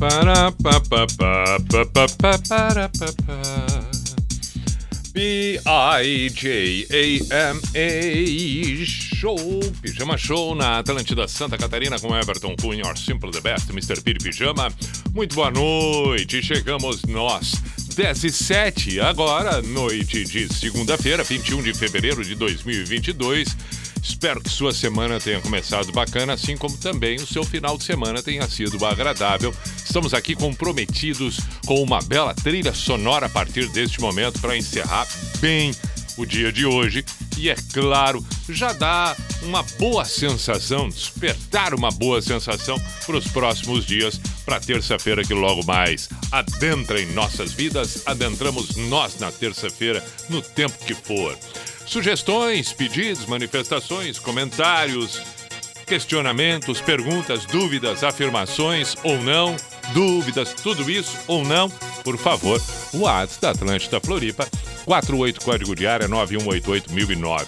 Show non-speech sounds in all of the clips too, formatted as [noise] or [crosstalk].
Para, pa, pa, pa, pa, pa, pa, para, pa, pa. B-I-J-A-M-A Show, Pijama Show na Atlântida Santa Catarina com Everton Cunha, or Simple the Best, Mr. Piri Pijama. Muito boa noite, chegamos nós, 10 e 7, agora, noite de segunda-feira, 21 de fevereiro de 2022. Espero que sua semana tenha começado bacana, assim como também o seu final de semana tenha sido agradável. Estamos aqui comprometidos com uma bela trilha sonora a partir deste momento para encerrar bem o dia de hoje. E é claro, já dá uma boa sensação, despertar uma boa sensação para os próximos dias, para terça-feira que logo mais adentra em nossas vidas, adentramos nós na terça-feira, no tempo que for. Sugestões, pedidos, manifestações, comentários, questionamentos, perguntas, dúvidas, afirmações ou não, dúvidas, tudo isso ou não, por favor, o WhatsApp da Atlântida Floripa, 48 código de área 9188009.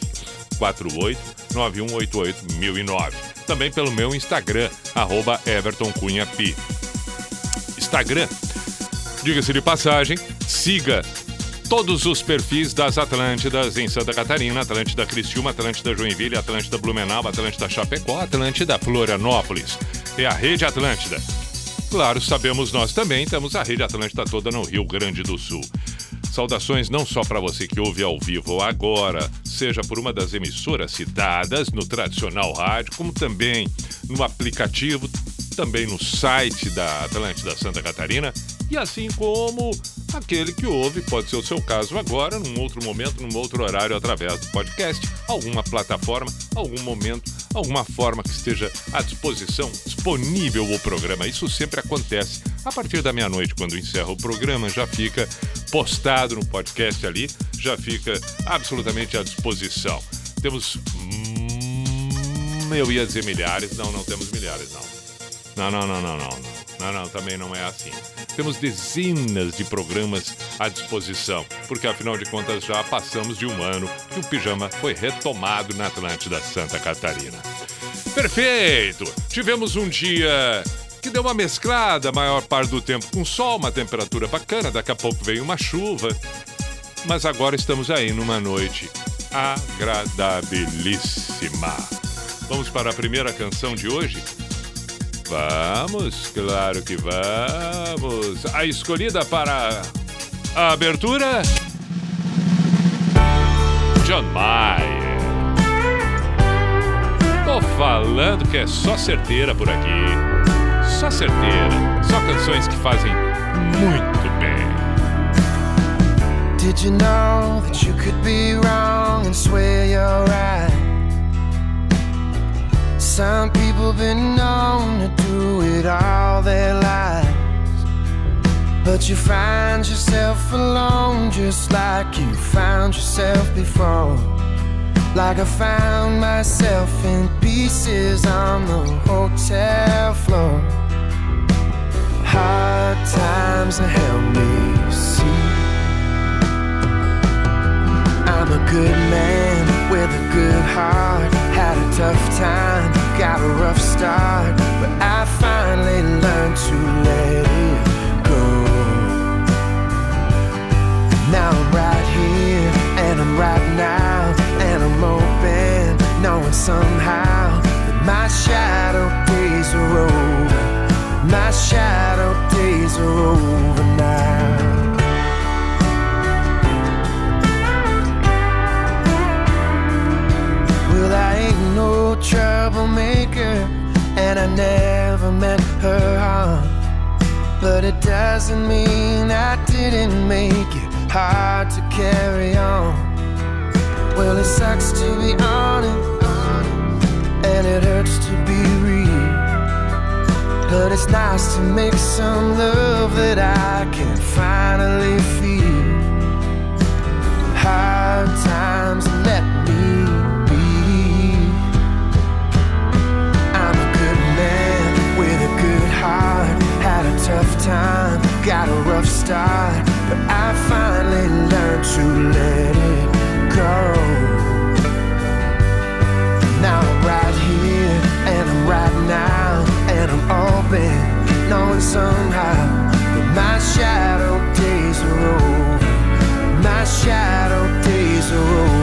48 9188009. Também pelo meu Instagram, arroba Everton Cunha Pi. Instagram, diga-se de passagem, siga todos os perfis das Atlântidas em Santa Catarina, Atlântida Criciúma, Atlântida Joinville, Atlântida Blumenau, Atlântida Chapecó, Atlântida Florianópolis. É a Rede Atlântida. Claro, sabemos nós também, temos a Rede Atlântida toda no Rio Grande do Sul. Saudações não só para você que ouve ao vivo agora, seja por uma das emissoras citadas no tradicional rádio, como também no aplicativo, também no site da Atlântida Santa Catarina, e assim como aquele que ouve, pode ser o seu caso agora, num outro momento, num outro horário, através do podcast, alguma plataforma, algum momento, alguma forma que esteja à disposição, disponível o programa. Isso sempre acontece. A partir da meia-noite, quando encerra o programa, já fica postado no podcast ali, já fica absolutamente à disposição. Temos. Hum, eu ia dizer milhares, não, não temos milhares, não. Não, não, não, não, não, não. Não, não, também não é assim. Temos dezenas de programas à disposição, porque afinal de contas já passamos de um ano que o pijama foi retomado na Atlântida Santa Catarina. Perfeito! Tivemos um dia que deu uma mesclada a maior parte do tempo com sol, uma temperatura bacana, daqui a pouco veio uma chuva. Mas agora estamos aí numa noite agradabilíssima. Vamos para a primeira canção de hoje? Vamos, claro que vamos. A escolhida para a abertura? John Mayer. Tô falando que é só certeira por aqui. Só certeira. Só canções que fazem muito bem. Did you know that you could be wrong and swear you're right? Some people been known to do it all their lives. But you find yourself alone just like you found yourself before. Like I found myself in pieces on the hotel floor. Hard times have helped me see. I'm a good man with a good heart. Had a tough time, got a rough start, but I finally learned to let it go. Now I'm right here, and I'm right now, and I'm open, knowing somehow that my shadow days are over. My shadow days are over now. Well, I ain't no troublemaker, and I never meant her harm. But it doesn't mean I didn't make it hard to carry on. Well, it sucks to be honest, and it hurts to be real. But it's nice to make some love that I can finally feel. Hard times let me tough time, got a rough start. But I finally learned to let it go. Now I'm right here and I'm right now and I'm open, knowing somehow that my shadow days are over. My shadow days are over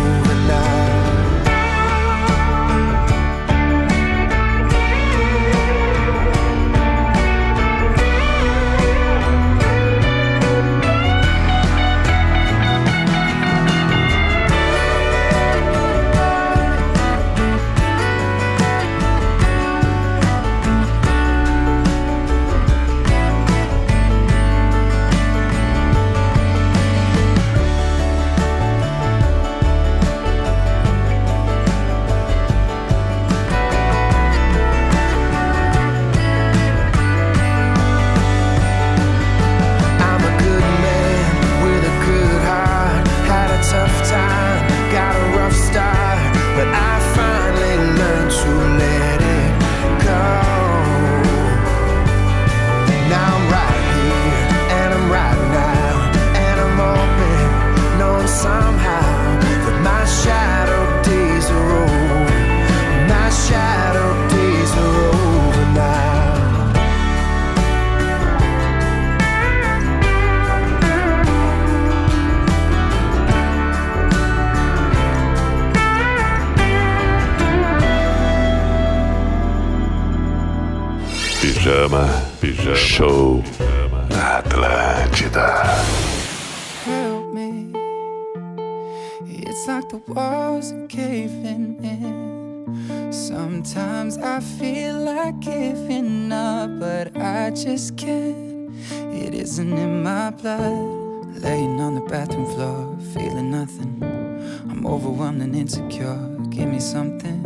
Pijama, pijama, show na Atlântida. help me. It's like the walls are caving in. Sometimes I feel like giving up, but I just can't. It isn't in my blood. Laying on the bathroom floor, feeling nothing. I'm overwhelmed and insecure. Give me something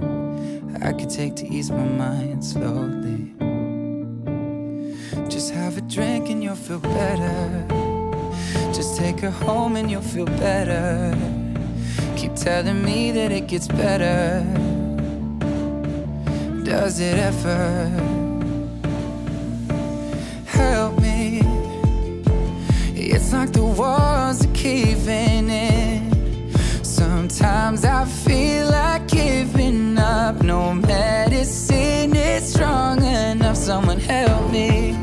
I could take to ease my mind slowly. You'll feel better. Just take her home and you'll feel better. Keep telling me that it gets better. Does it ever? Help me. It's like the walls are caving in. Sometimes I feel like giving up. No medicine is strong enough. Someone help me.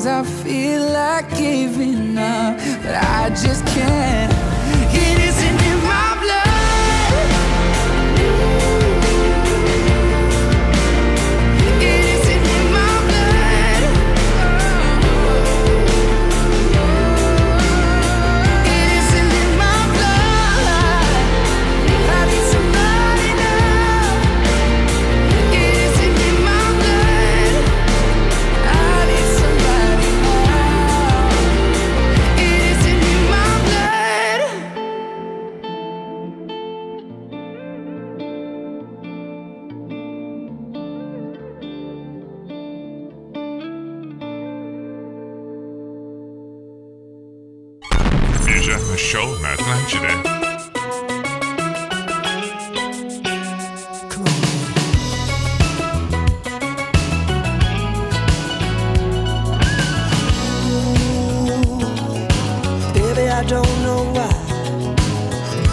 Sometimes I feel like giving up, but I just can't. I don't know why.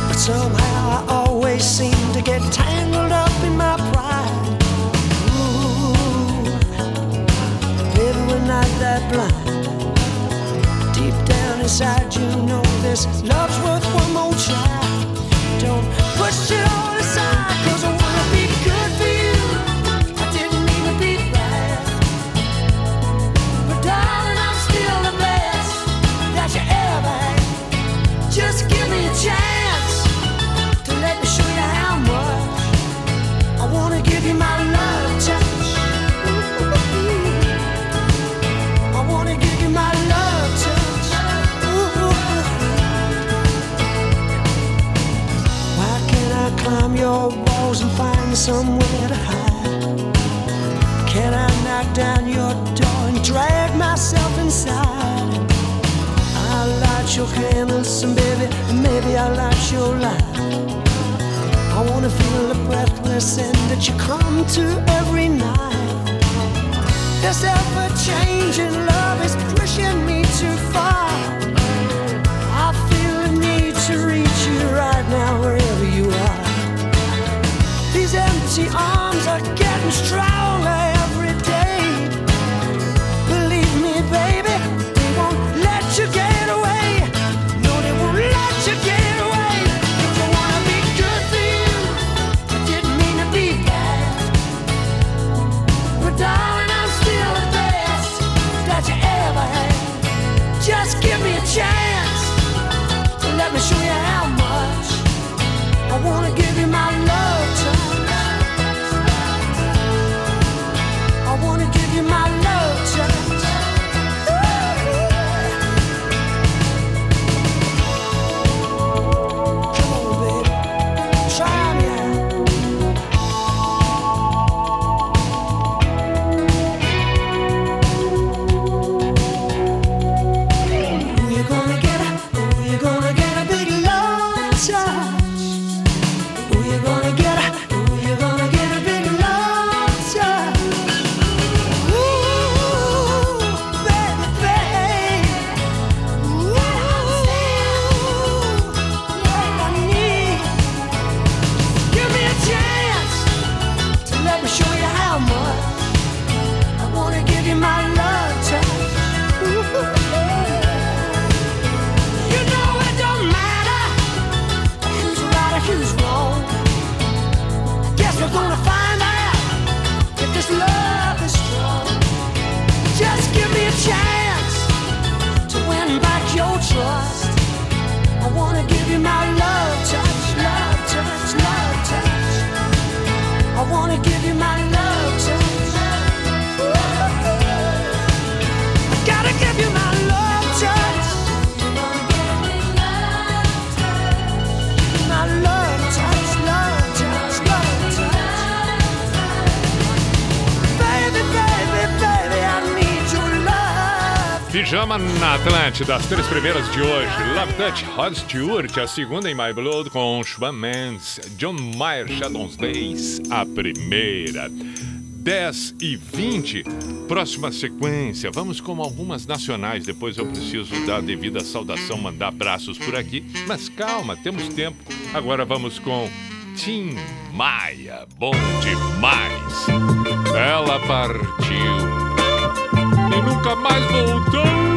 But somehow I always seem to get tangled up in my pride. Ooh, maybe we're not that blind. Deep down inside, you know this love's worth one more try. Don't push it all aside. somewhere to hide. Can I knock down your door and drag myself inside? I'll light your candles and baby, maybe I'll light your light. I wanna feel the breathless end that you come to every night. This ever-changing love is pushing me too far. I feel the need to reach you right now, wherever icy arms are getting stronger. Pijama na Atlântida, as três primeiras de hoje. Love Touch, Rod Stewart, a segunda em My Blood com Schwan John Mayer, Shadows Days, a primeira. 10 e 20, próxima sequência. Vamos com algumas nacionais, depois eu preciso dar a devida saudação, mandar abraços por aqui. Mas calma, temos tempo. Agora vamos com Tim Maia, bom demais. Ela partiu nunca mais voltou.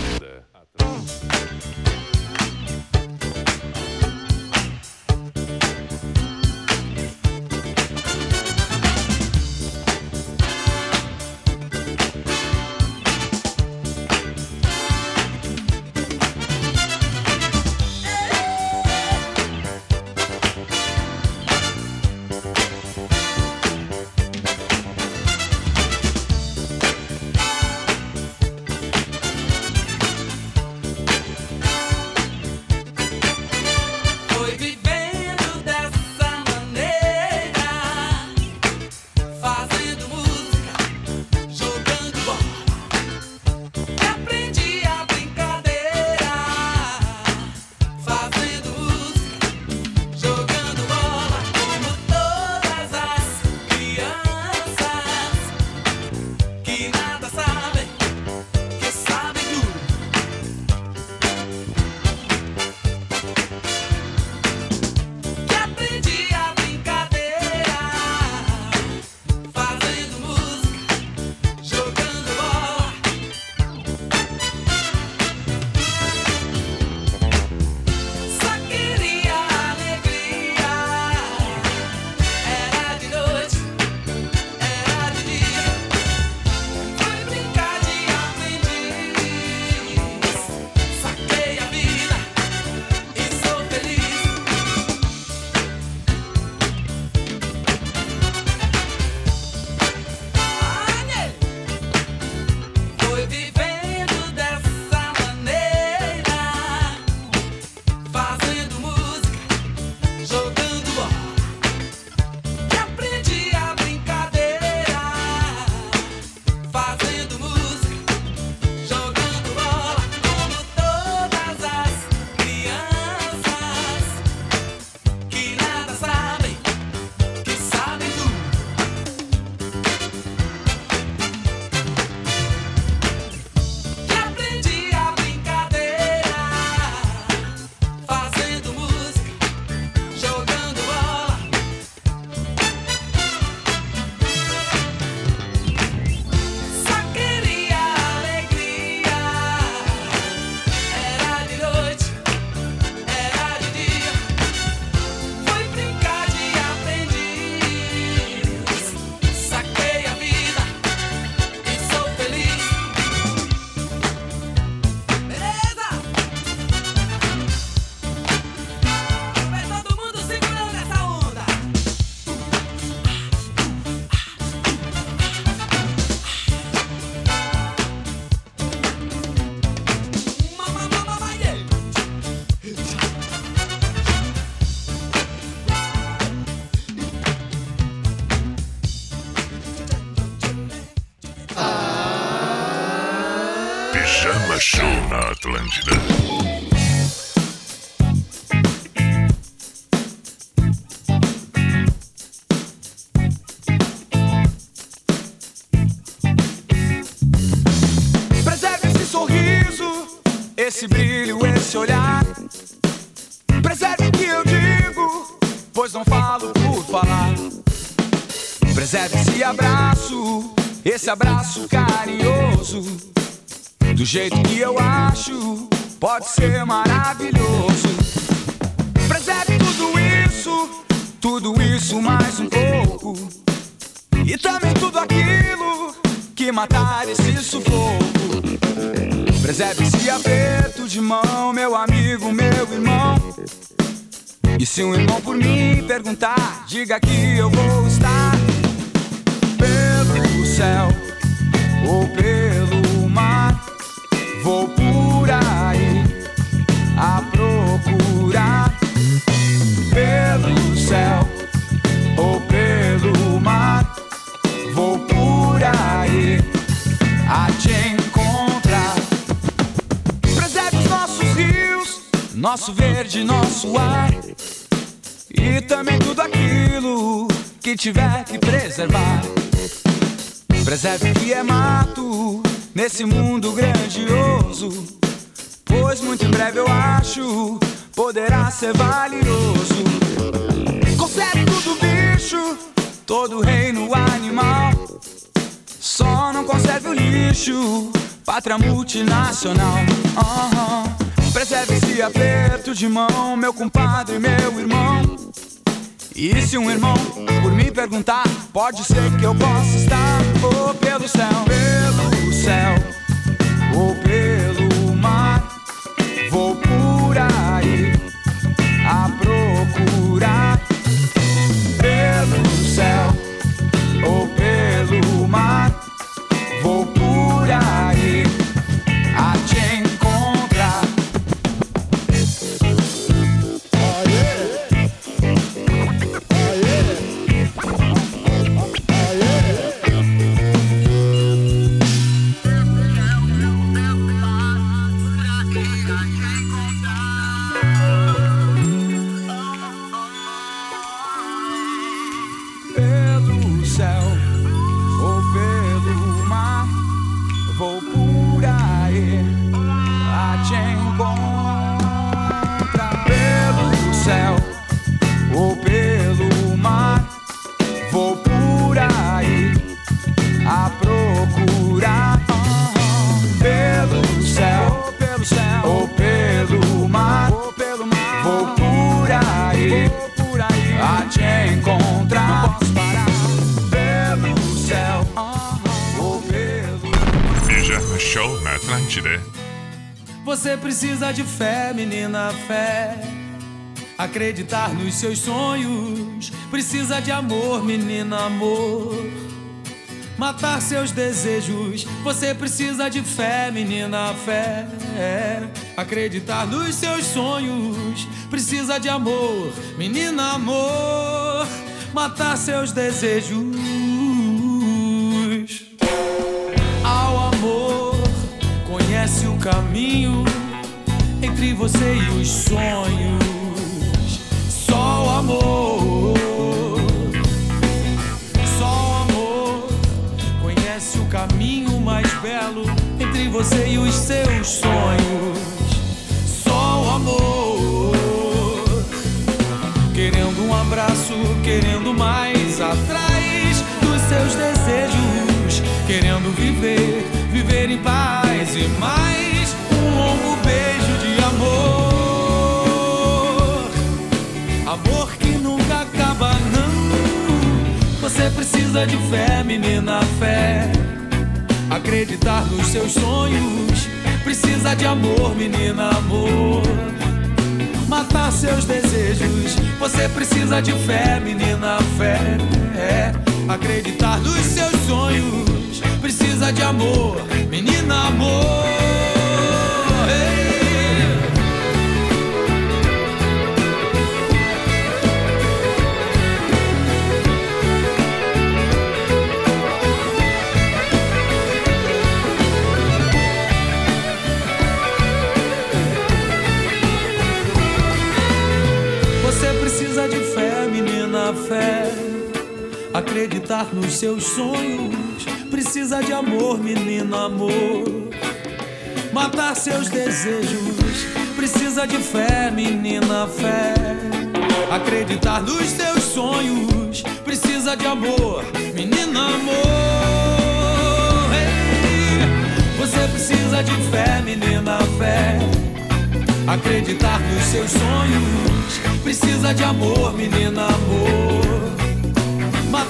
Esse abraço carinhoso. Do jeito que eu acho, pode ser maravilhoso. Preserve tudo isso, tudo isso mais um pouco. E também tudo aquilo que matar esse sufoco. Preserve esse aperto de mão, meu amigo, meu irmão. E se um irmão por mim perguntar, diga que eu vou céu ou pelo mar. Vou por aí a procurar pelo céu ou pelo mar. Vou por aí a te encontrar. Preserve os nossos rios, nosso verde, nosso ar. E também tudo aquilo que tiver que preservar. Preserve o que é mato nesse mundo grandioso. Pois muito em breve eu acho poderá ser valioso. Conserve tudo bicho, todo reino animal. Só não conserve o lixo, pátria multinacional. Aham. Preserve esse aperto de mão, meu compadre, meu irmão. E se um irmão por me perguntar, pode ser que eu possa estar ou pelo céu, pelo céu, ou pelo mar. Vou por aí a procurar. Pelo céu. Ou pelo mar. Vou por aí Você precisa de fé, menina, fé. Acreditar nos seus sonhos. Precisa de amor, menina, amor. Matar seus desejos. Você precisa de fé, menina, fé. Acreditar nos seus sonhos. Precisa de amor, menina, amor. Matar seus desejos. Caminho entre você e os sonhos. Só o amor, só o amor conhece o caminho mais belo entre você e os seus sonhos. Só o amor, querendo um abraço, querendo mais atrás dos seus desejos, querendo viver, viver em paz e mais Você precisa de fé, menina, fé. Acreditar nos seus sonhos. Precisa de amor, menina, amor. Matar seus desejos. Você precisa de fé, menina, fé. Acreditar nos seus sonhos. Precisa de amor, menina, amor. Acreditar nos seus sonhos. Precisa de amor, menina, amor. Matar seus desejos. Precisa de fé, menina, fé. Acreditar nos seus sonhos. Precisa de amor, menina, amor. Ei, Você precisa de fé, menina, fé. Acreditar nos seus sonhos. Precisa de amor, menina, amor.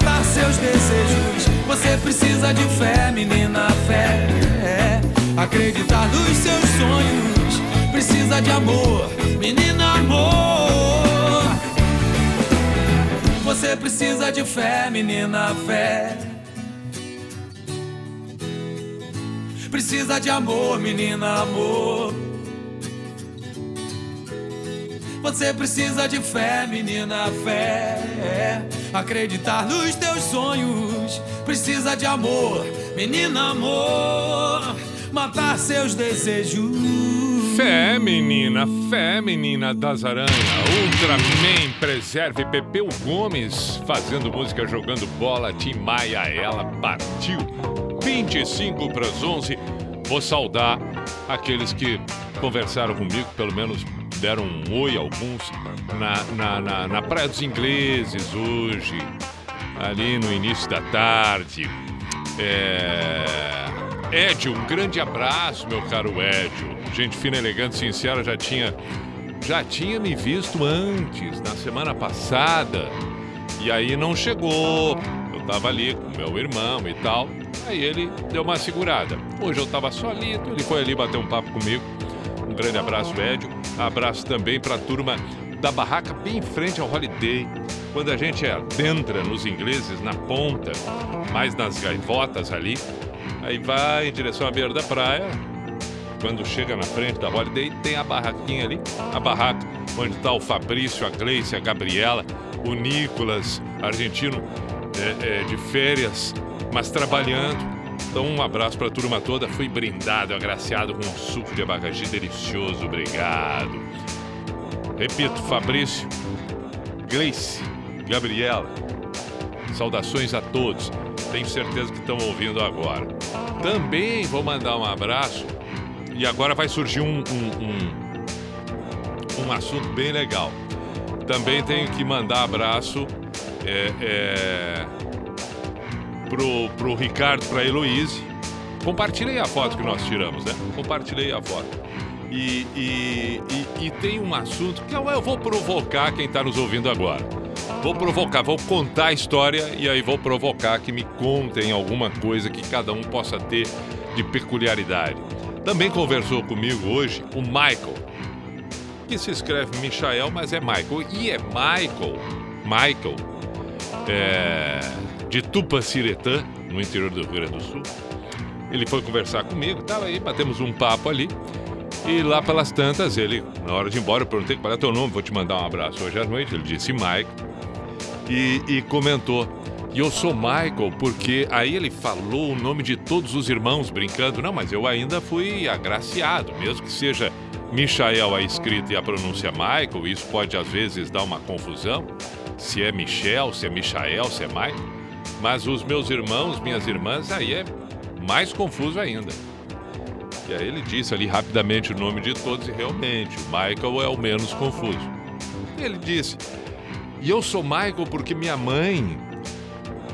Matar seus desejos. Você precisa de fé, menina, fé. Acreditar nos seus sonhos. Precisa de amor, menina, amor. Você precisa de fé, menina, fé. Precisa de amor, menina, amor. Você precisa de fé, menina, fé. Acreditar nos teus sonhos. Precisa de amor, menina, amor. Matar seus desejos. Fé, menina, fé, menina das aranhas. Ultraman, preserve Pepeu Gomes fazendo música, jogando bola. Tim Maia, ela partiu. 25 para as 11. Vou saudar aqueles que conversaram comigo, pelo menos deram um oi, alguns, na, na, na, na Praia dos Ingleses hoje, ali no início da tarde. É... Edio, um grande abraço, meu caro Edio. Gente fina, elegante, sincera, já tinha, já tinha me visto antes, na semana passada. E aí não chegou. Eu tava ali com meu irmão e tal. Aí ele deu uma segurada. Hoje eu tava solito, ele foi ali bater um papo comigo. Um grande abraço, Edio. Abraço também pra turma da barraca bem em frente ao Holiday. Quando a gente adentra nos ingleses, na ponta, mais nas gaivotas ali, aí vai em direção à beira da praia. Quando chega na frente da Holiday, tem a barraquinha ali, a barraca onde está o Fabrício, a Gleice, a Gabriela, o Nicolas, argentino é, é, de férias, mas trabalhando. Então, um abraço para a turma toda. Fui brindado, agraciado com um suco de abacaxi delicioso. Obrigado. Repito, Fabrício, Gleice, Gabriela, saudações a todos. Tenho certeza que estão ouvindo agora. Também vou mandar um abraço e agora vai surgir um, um, um, um assunto bem legal. Também tenho que mandar abraço é, é, pro, pro Ricardo, pra Heloíse. Compartilhei a foto que nós tiramos, né? Compartilhei a foto. E, e, e, e tem um assunto que eu vou provocar quem está nos ouvindo agora. Vou provocar, vou contar a história e aí vou provocar que me contem alguma coisa que cada um possa ter de peculiaridade. Também conversou comigo hoje o Michael, que se escreve Michael, mas é Michael. E é Michael, Michael, é, de Tupaciretã, no interior do Rio Grande do Sul. Ele foi conversar comigo, estava aí, batemos um papo ali. E lá pelas tantas, ele, na hora de ir embora, eu perguntei qual é teu nome, vou te mandar um abraço hoje à noite. Ele disse Michael. E, e comentou. E eu sou Michael porque aí ele falou o nome de todos os irmãos brincando. Não, mas eu ainda fui agraciado, mesmo que seja Michael a escrita e a pronúncia Michael, isso pode às vezes dar uma confusão. Se é Michel, se é Michael, se é Michael. Mas os meus irmãos, minhas irmãs, aí é mais confuso ainda. E aí ele disse ali rapidamente o nome de todos e realmente o Michael é o menos confuso. Ele disse: E eu sou Michael porque minha mãe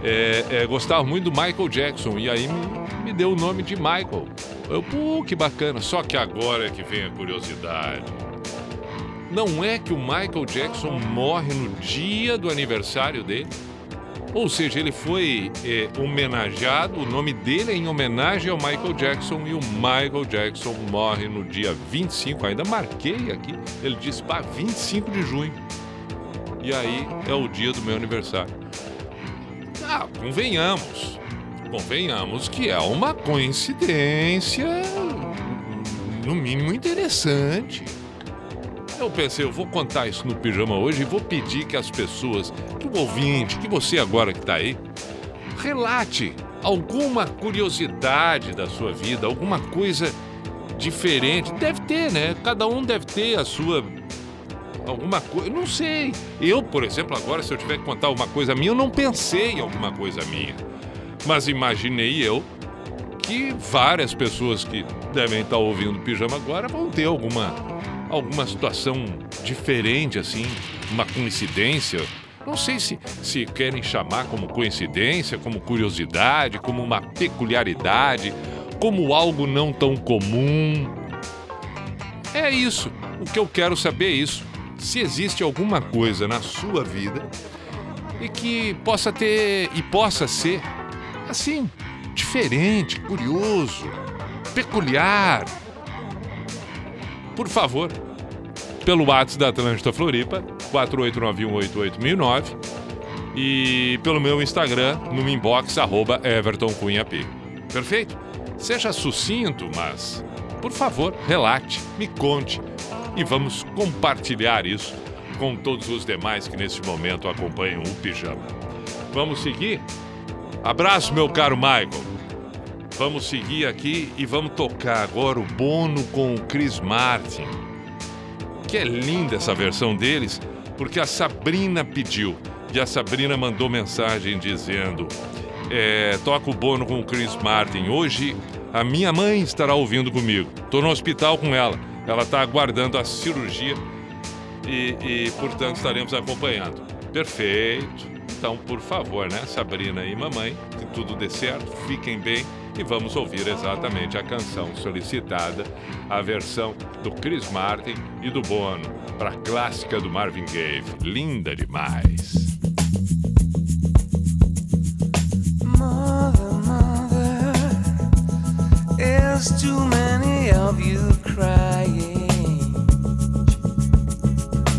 é, é, gostava muito do Michael Jackson e aí me, me deu o nome de Michael. Eu, pô, que bacana. Só que agora é que vem a curiosidade. Não é que o Michael Jackson morre no dia do aniversário dele? Ou seja, ele foi é, homenageado, o nome dele é em homenagem ao Michael Jackson e o Michael Jackson morre no dia 25, ainda marquei aqui, ele disse, pá, 25 de junho. E aí é o dia do meu aniversário. Ah, convenhamos, convenhamos que é uma coincidência, no mínimo interessante. Eu pensei, eu vou contar isso no pijama hoje e vou pedir que as pessoas, que o ouvinte, que você agora que está aí, relate alguma curiosidade da sua vida, alguma coisa diferente. Deve ter, né? Cada um deve ter a sua alguma coisa, não sei. Eu, por exemplo, agora se eu tiver que contar uma coisa minha, eu não pensei em alguma coisa minha. Mas imaginei eu que várias pessoas que devem estar ouvindo o pijama agora vão ter alguma alguma situação diferente, assim, uma coincidência. Não sei se, se querem chamar como coincidência, como curiosidade, como uma peculiaridade, como algo não tão comum. É isso. O que eu quero saber é isso. Se existe alguma coisa na sua vida e que possa ter e possa ser assim, diferente, curioso, peculiar, por favor, pelo WhatsApp da Atlântida Floripa, 4891881009 e pelo meu Instagram, no inbox, arroba Everton Cunha P. Perfeito? Seja sucinto, mas, por favor, relate, me conte e vamos compartilhar isso com todos os demais que neste momento acompanham o Pijama. Vamos seguir? Abraço, meu caro Michael. Vamos seguir aqui e vamos tocar agora o Bono com o Chris Martin. Que é linda essa versão deles, porque a Sabrina pediu. E a Sabrina mandou mensagem dizendo: é, toca o Bono com o Chris Martin. Hoje a minha mãe estará ouvindo comigo. Estou no hospital com ela. Ela está aguardando a cirurgia e, e, portanto, estaremos acompanhando. Perfeito. Então, por favor, né, Sabrina e mamãe, tudo dê certo, fiquem bem e vamos ouvir exatamente a canção solicitada, a versão do Chris Martin e do Bono, para a clássica do Marvin Gaye, linda demais. Mother, mother, there's too many of you crying.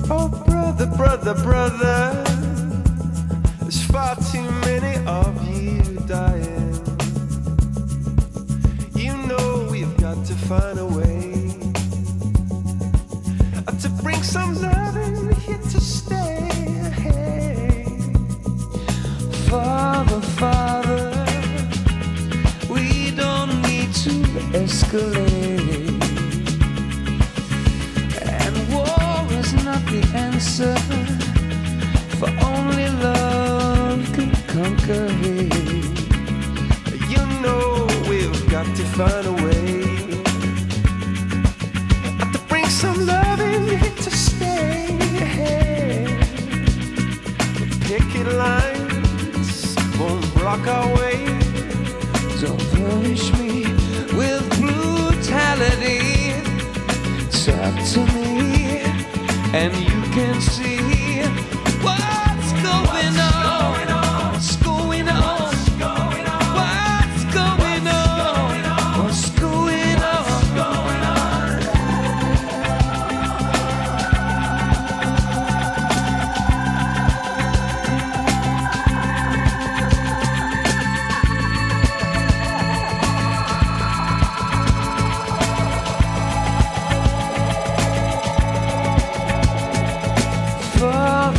Oh, brother, brother, brother, there's far too many of you dying. Find a way to bring some love in here to stay. Father, Father, we don't need to escalate. And war is not the answer, for only love can conquer hate. You know we've got to find a way Picket lines won't block our way. Don't punish me with brutality. Talk to me, and you can see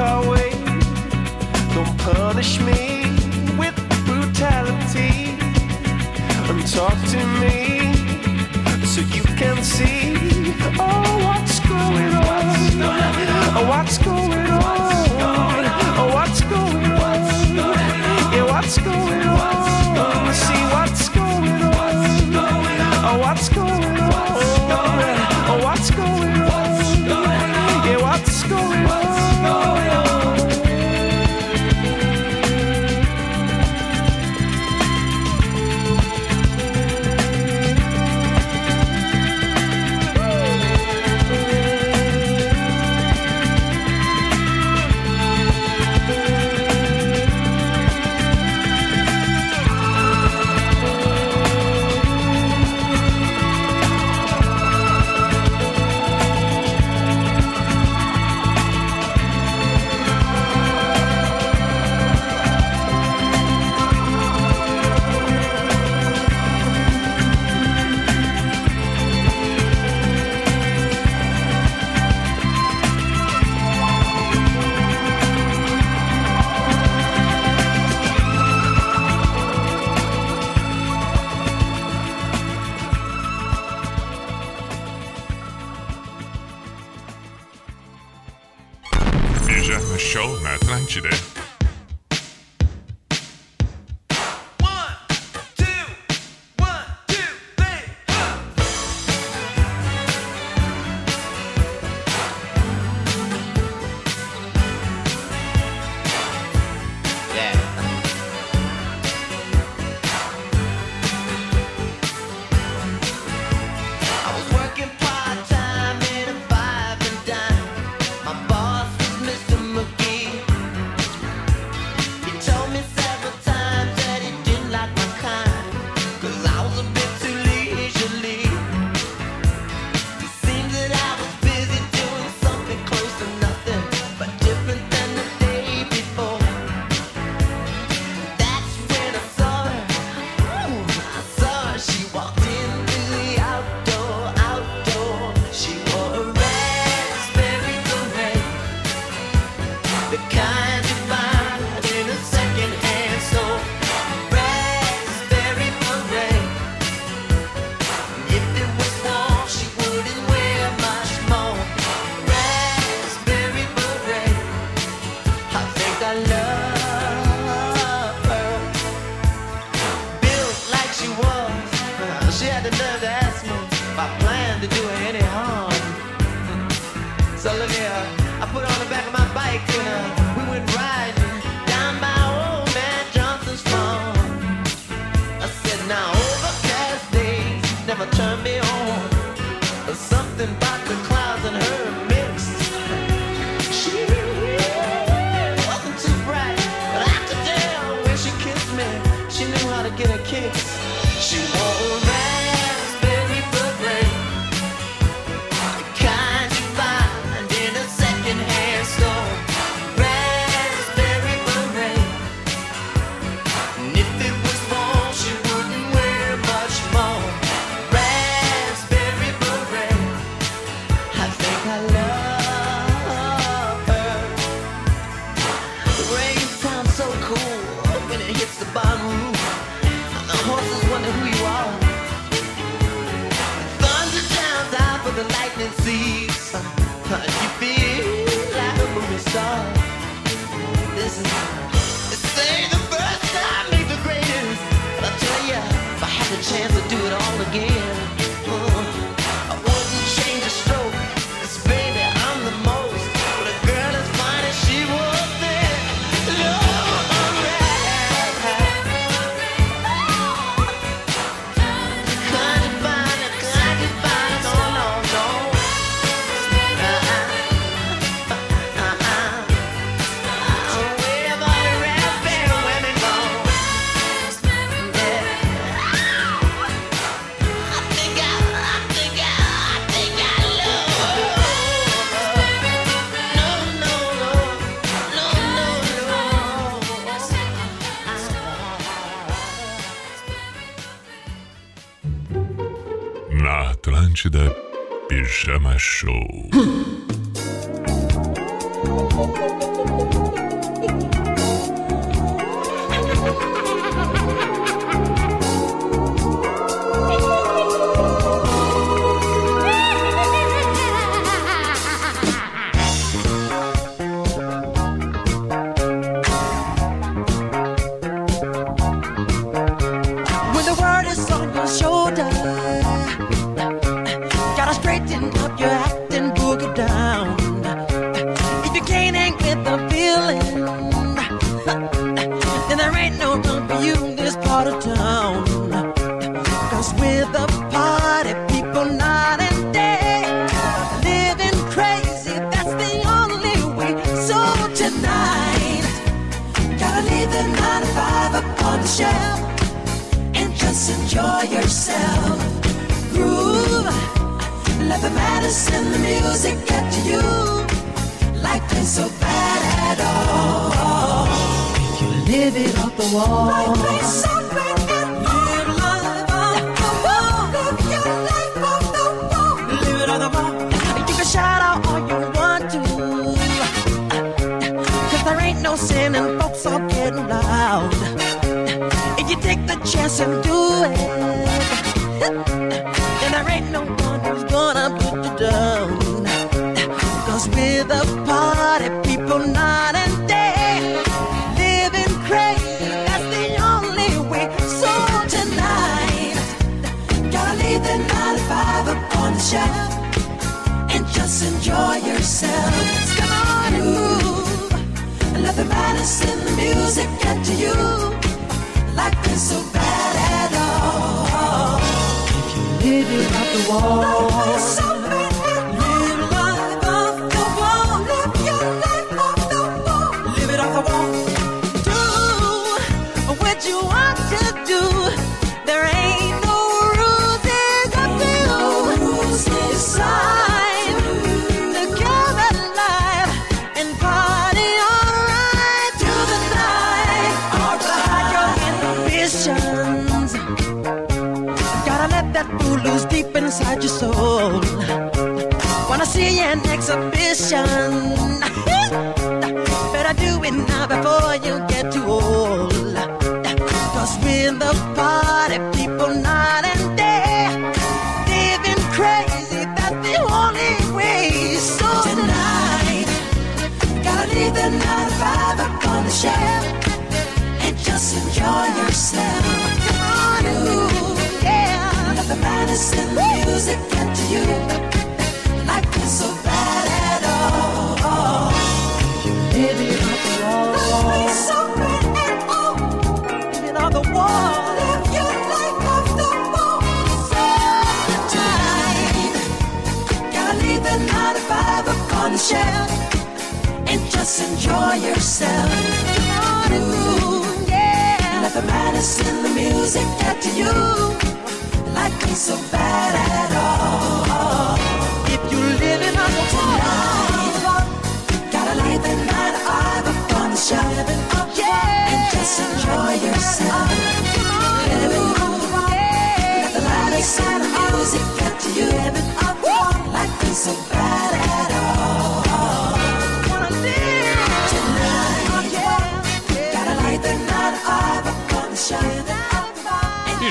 our way. Don't punish me with brutality. And talk to me you. Station. Enjoy yourself. Ooh, yeah. Let the madness in the music get to you. Life ain't so bad at all. If you're living on the tonight, gotta leave the 95 up on the shelf and just enjoy yourself.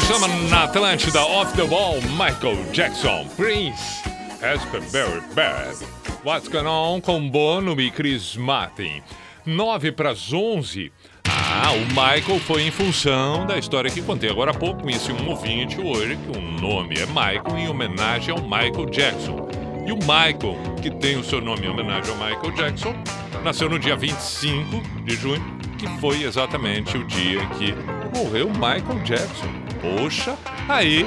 Pijama na Atlântida, Off the Wall, Michael Jackson, Prince, Raspberry Bad. What's Going On com Bono e Chris Martin. 9 para as 11. Ah, o Michael foi em função da história que contei agora há pouco. Conheci um ouvinte hoje que o nome é Michael em homenagem ao Michael Jackson. E o Michael, que tem o seu nome em homenagem ao Michael Jackson, nasceu no dia 25 de junho, que foi exatamente o dia que morreu Michael Jackson. Poxa, aí,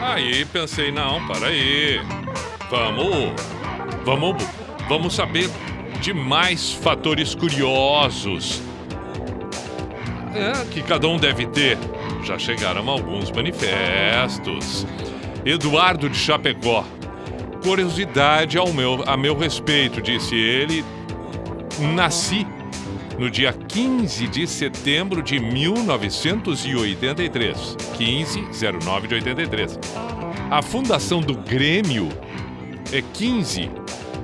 aí pensei, não, para aí, vamos, vamos, vamos saber de mais fatores curiosos é, que cada um deve ter. Já chegaram alguns manifestos. Eduardo de Chapecó. Curiosidade ao meu, a meu respeito, disse ele. Nasci no dia 15 de setembro de 1983. 15 09 de 83. A fundação do Grêmio é 15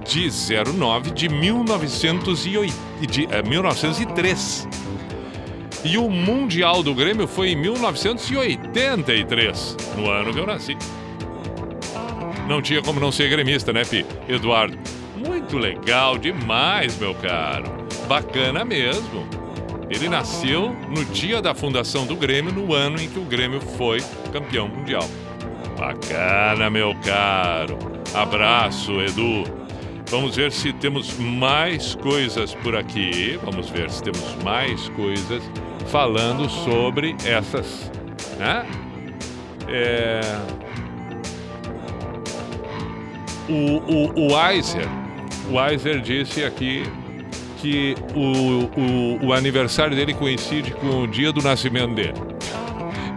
de 09 de, 1908, de eh, 1903. E o Mundial do Grêmio foi em 1983, no ano que eu nasci. Não tinha como não ser gremista, né, Pi? Eduardo. Muito legal demais, meu caro. Bacana mesmo. Ele nasceu no dia da fundação do Grêmio, no ano em que o Grêmio foi campeão mundial. Bacana, meu caro. Abraço, Edu. Vamos ver se temos mais coisas por aqui. Vamos ver se temos mais coisas falando sobre essas. Né? É... O, o, o Weiser, o Weiser disse aqui que o, o, o aniversário dele coincide com o dia do nascimento dele.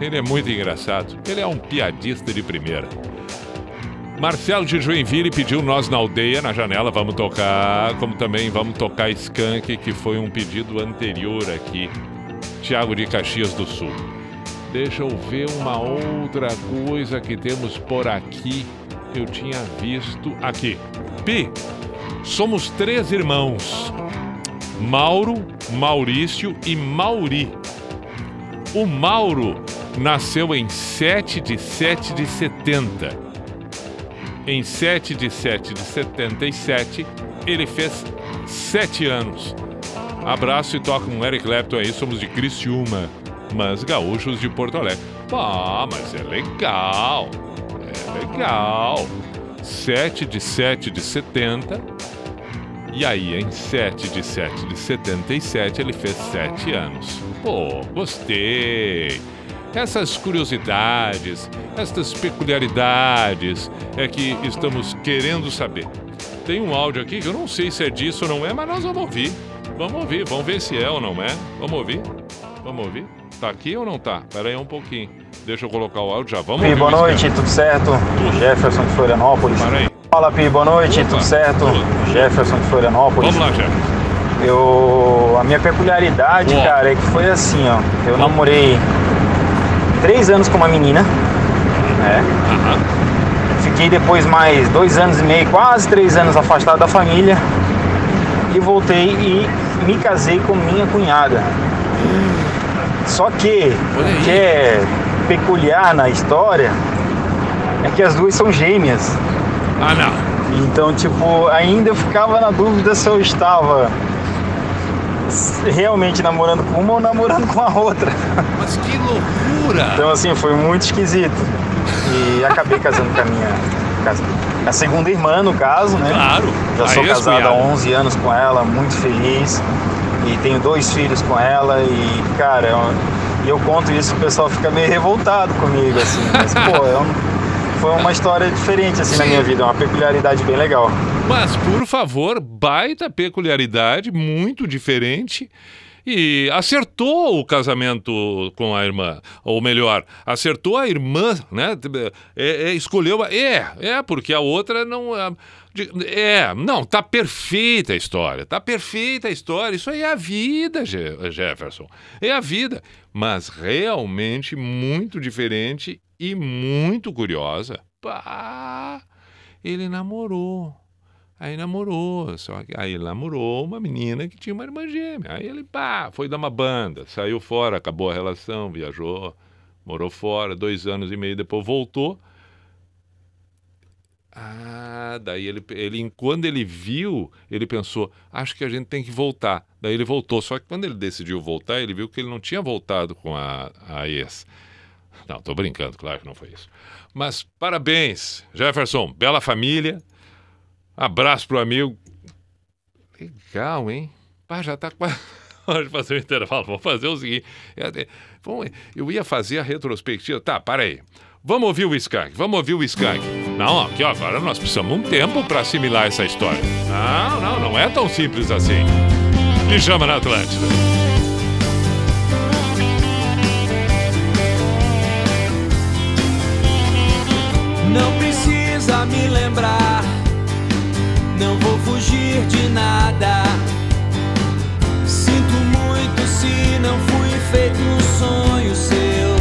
Ele é muito engraçado. Ele é um piadista de primeira. Marcelo de Joinville pediu Nós na Aldeia, na janela, vamos tocar. Como também vamos tocar Skank, que foi um pedido anterior aqui. Tiago de Caxias do Sul. Deixa eu ver uma outra coisa que temos por aqui. Eu tinha visto aqui. Pi, somos três irmãos: Mauro, Maurício e Mauri. O Mauro nasceu em 7 de 7 de 70. Em 7 de 7 de 77, ele fez 7 anos. Abraço e toca um Eric Clapton aí, somos de Criciúma, mas gaúchos de Porto Alegre. Ah, mas é legal, é legal. 7 de 7 de 70, e aí em 7 de 7 de 77 ele fez 7 anos. Pô, gostei! Essas curiosidades, estas peculiaridades é que estamos querendo saber. Tem um áudio aqui que eu não sei se é disso ou não é, mas nós vamos ouvir. Vamos ouvir, vamos ver se é ou não é. Vamos ouvir? Vamos ouvir? Tá aqui ou não tá? Pera aí um pouquinho. Deixa eu colocar o áudio já. Vamos ouvir. boa noite, tudo certo? Jefferson de Florianópolis. Para aí. Fala, Pi, boa noite, Opa, tudo certo? tudo. Jefferson de Florianópolis. Vamos lá, Jeff. Eu, a minha peculiaridade, cara, é que foi assim, ó. Eu namorei três anos com uma menina, né? Aham. Fiquei depois mais dois anos e meio, quase três anos afastado da família. E voltei e me casei com minha cunhada. Só que o que é peculiar na história é que as duas são gêmeas. Ah, não. Então, tipo, ainda eu ficava na dúvida se eu estava realmente namorando com uma ou namorando com a outra. Mas que loucura! Então, assim, foi muito esquisito. E acabei casando com a minha. A segunda irmã, no caso, né? Claro. Já sou casado há ex-cunhada. 11 anos com ela, muito feliz. E tenho dois filhos com ela. E, cara, eu, eu conto isso o pessoal fica meio revoltado comigo, assim. Mas, pô, eu, foi uma história diferente assim na minha vida, uma peculiaridade bem legal. Mas, por favor, baita peculiaridade, muito diferente. E acertou o casamento com a irmã, ou melhor, acertou a irmã, né? É, é, escolheu. a- É, é, porque a outra não. é, É, não, tá perfeita a história, tá perfeita a história. Isso aí é a vida, Je- Jefferson. É a vida. Mas realmente muito diferente e muito curiosa. Pá, ele namorou. Aí namorou, só que aí namorou uma menina que tinha uma irmã gêmea. Aí ele, pá, foi dar uma banda, saiu fora, acabou a relação, viajou, morou fora, dois anos e meio depois voltou. Ah, daí ele, ele, quando ele viu, ele pensou, acho que a gente tem que voltar. Daí ele voltou, só que quando ele decidiu voltar, ele viu que ele não tinha voltado com a, a ex. Não, tô brincando, claro que não foi isso. Mas parabéns, Jefferson, bela família. Abraço pro amigo. Legal, hein? Pá, já tá quase. Hora de fazer o intervalo. Vamos fazer o seguinte. é, é, Eu ia fazer a retrospectiva. Tá, para aí. Vamos ouvir o Skank. Vamos ouvir o Skank. Não, aqui agora nós precisamos um tempo para assimilar essa história. Não, não, não é tão simples assim. Pijama na Atlântida. Me lembrar, não vou fugir de nada. Sinto muito se não fui feito um sonho seu.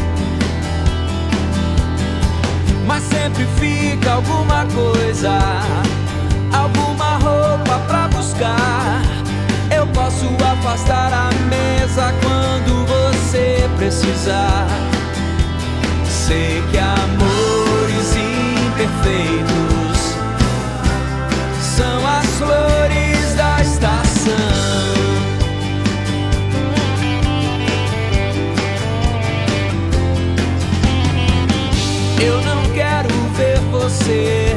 Mas sempre fica alguma coisa, alguma roupa pra buscar. Eu posso afastar a mesa quando você precisar. Sei que amores imperfeitos flores da estação. Eu não quero ver você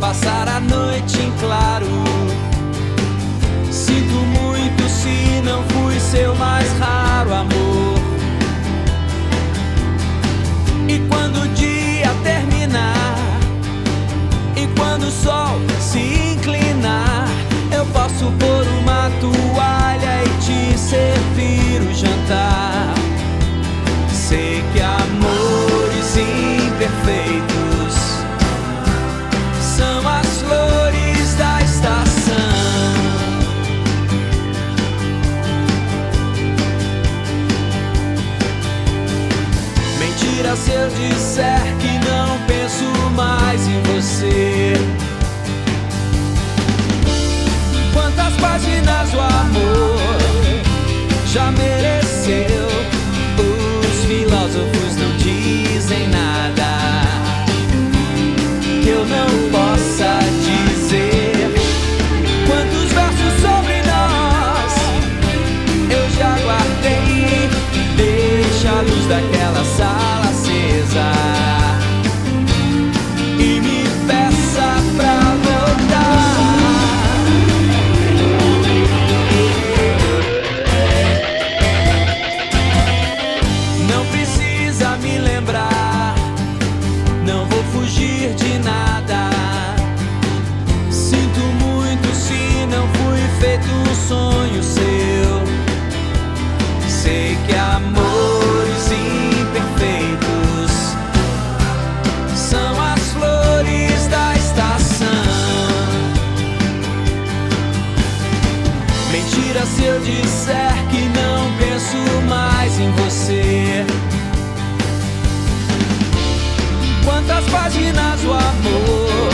passar a noite em claro. Sinto muito se não fui seu mais raro amor. E quando o dia terminar, e quando o sol pôr uma toalha e te servir o jantar. Páginas o amor já mereceu? Em você. Quantas páginas o amor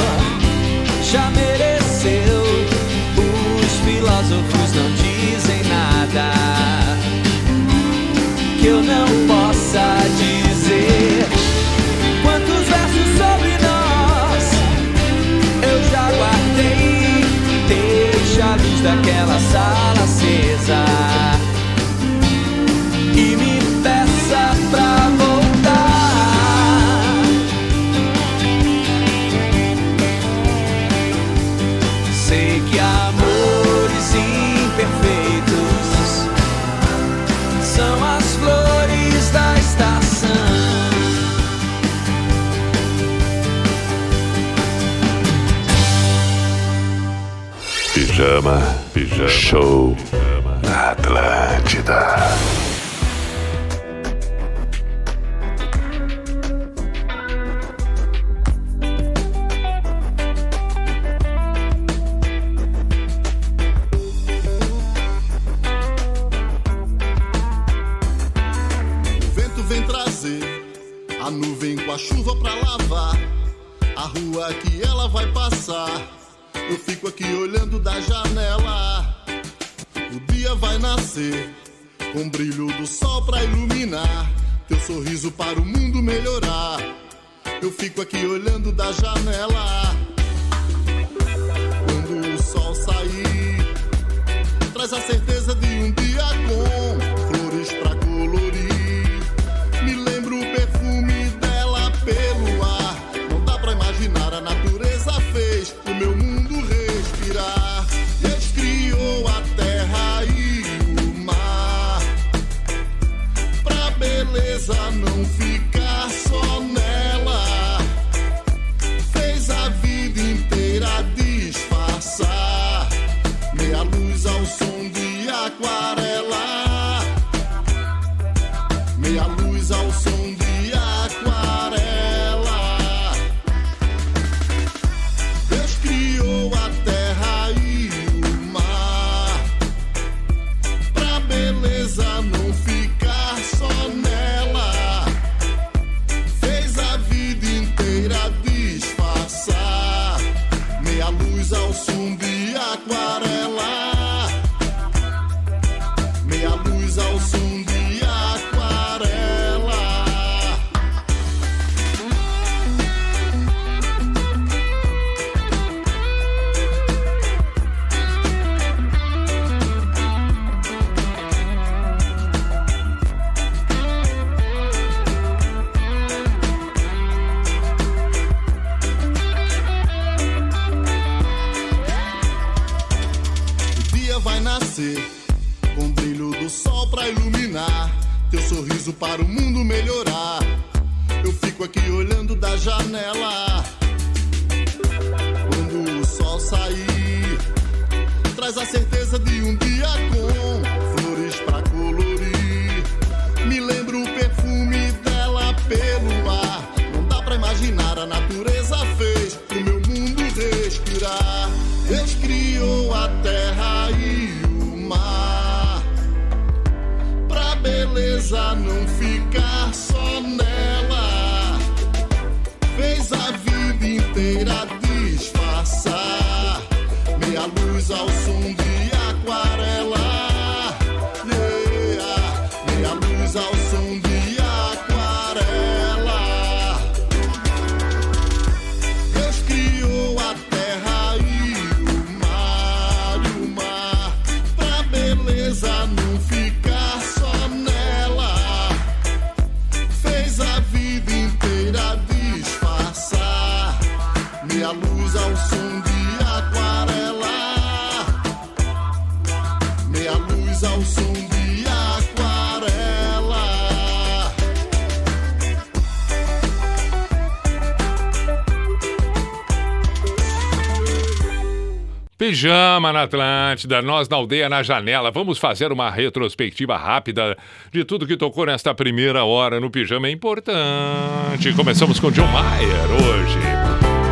Pijama na Atlântida, nós na aldeia na janela. Vamos fazer uma retrospectiva rápida de tudo que tocou nesta primeira hora no Pijama é importante. Começamos com John Mayer hoje.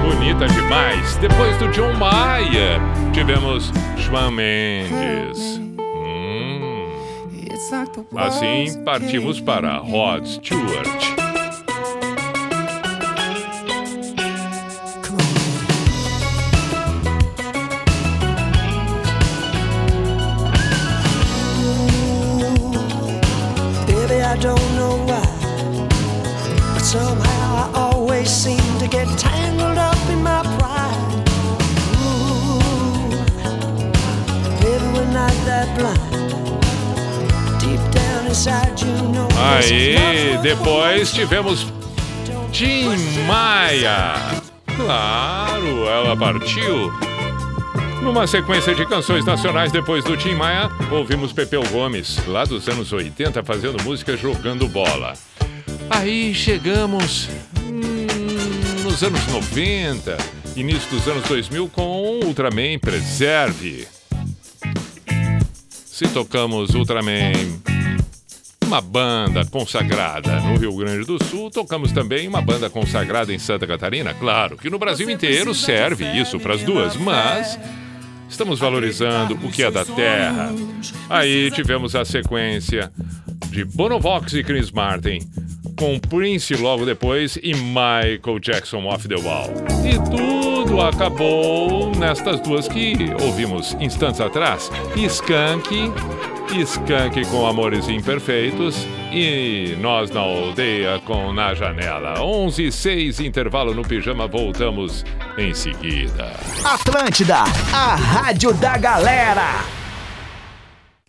Bonita demais. Depois do John Mayer, tivemos João Mendes. Hum. Assim partimos para Rod Stewart. Don't know why. But somehow I always seem to get tangled up in my pride. Ooh, maybe we're not that blind. Down. Aí, depois tivemos Tim Maia. Claro, ela partiu. Numa sequência de canções nacionais depois do Tim Maia, ouvimos Pepeu Gomes, lá dos anos 80, fazendo música jogando bola. Aí chegamos hum, nos anos 90, início dos anos 2000, com Ultraman Preserve. Se tocamos Ultraman uma banda consagrada no Rio Grande do Sul, tocamos também uma banda consagrada em Santa Catarina. Claro que no Brasil inteiro serve isso para as duas, mas estamos valorizando o que é da terra. Aí tivemos a sequência de Bonovox e Chris Martin, com Prince logo depois e Michael Jackson Off the Wall. E tudo acabou nestas duas que ouvimos instantes atrás: Skank, Skank com Amores Imperfeitos e Nós na Aldeia com Na Janela. 11 e 6, intervalo no pijama, voltamos em seguida. Atlântida, a rádio da galera.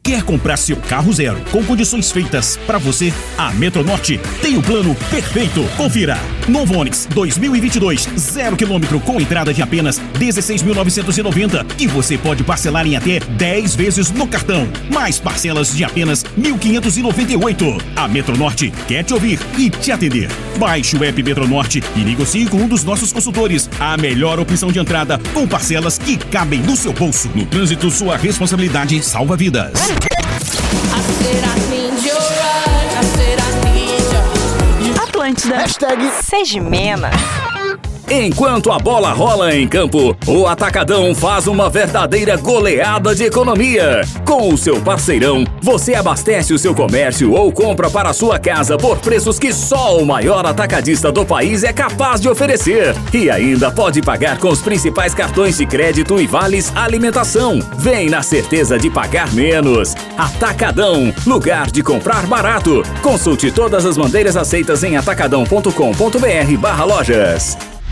Quer comprar seu carro zero com condições feitas para você? A Metronorte tem o plano perfeito. Confira. Novo Onix 2022, zero quilômetro com entrada de apenas 16.990 e você pode parcelar em até 10 vezes no cartão, mais parcelas de apenas 1.598. A Metronorte quer te ouvir e te atender. Baixe o app Metronorte e negocie com um dos nossos consultores. A melhor opção de entrada com parcelas que cabem no seu bolso. No trânsito, sua responsabilidade salva vidas. Atlântida. Hashtag Sejimena. Enquanto a bola rola em campo, o Atacadão faz uma verdadeira goleada de economia. Com o seu parceirão, você abastece o seu comércio ou compra para a sua casa por preços que só o maior atacadista do país é capaz de oferecer. E ainda pode pagar com os principais cartões de crédito e vales alimentação. Vem na certeza de pagar menos. Atacadão, lugar de comprar barato. Consulte todas as bandeiras aceitas em atacadão.com.br barra lojas.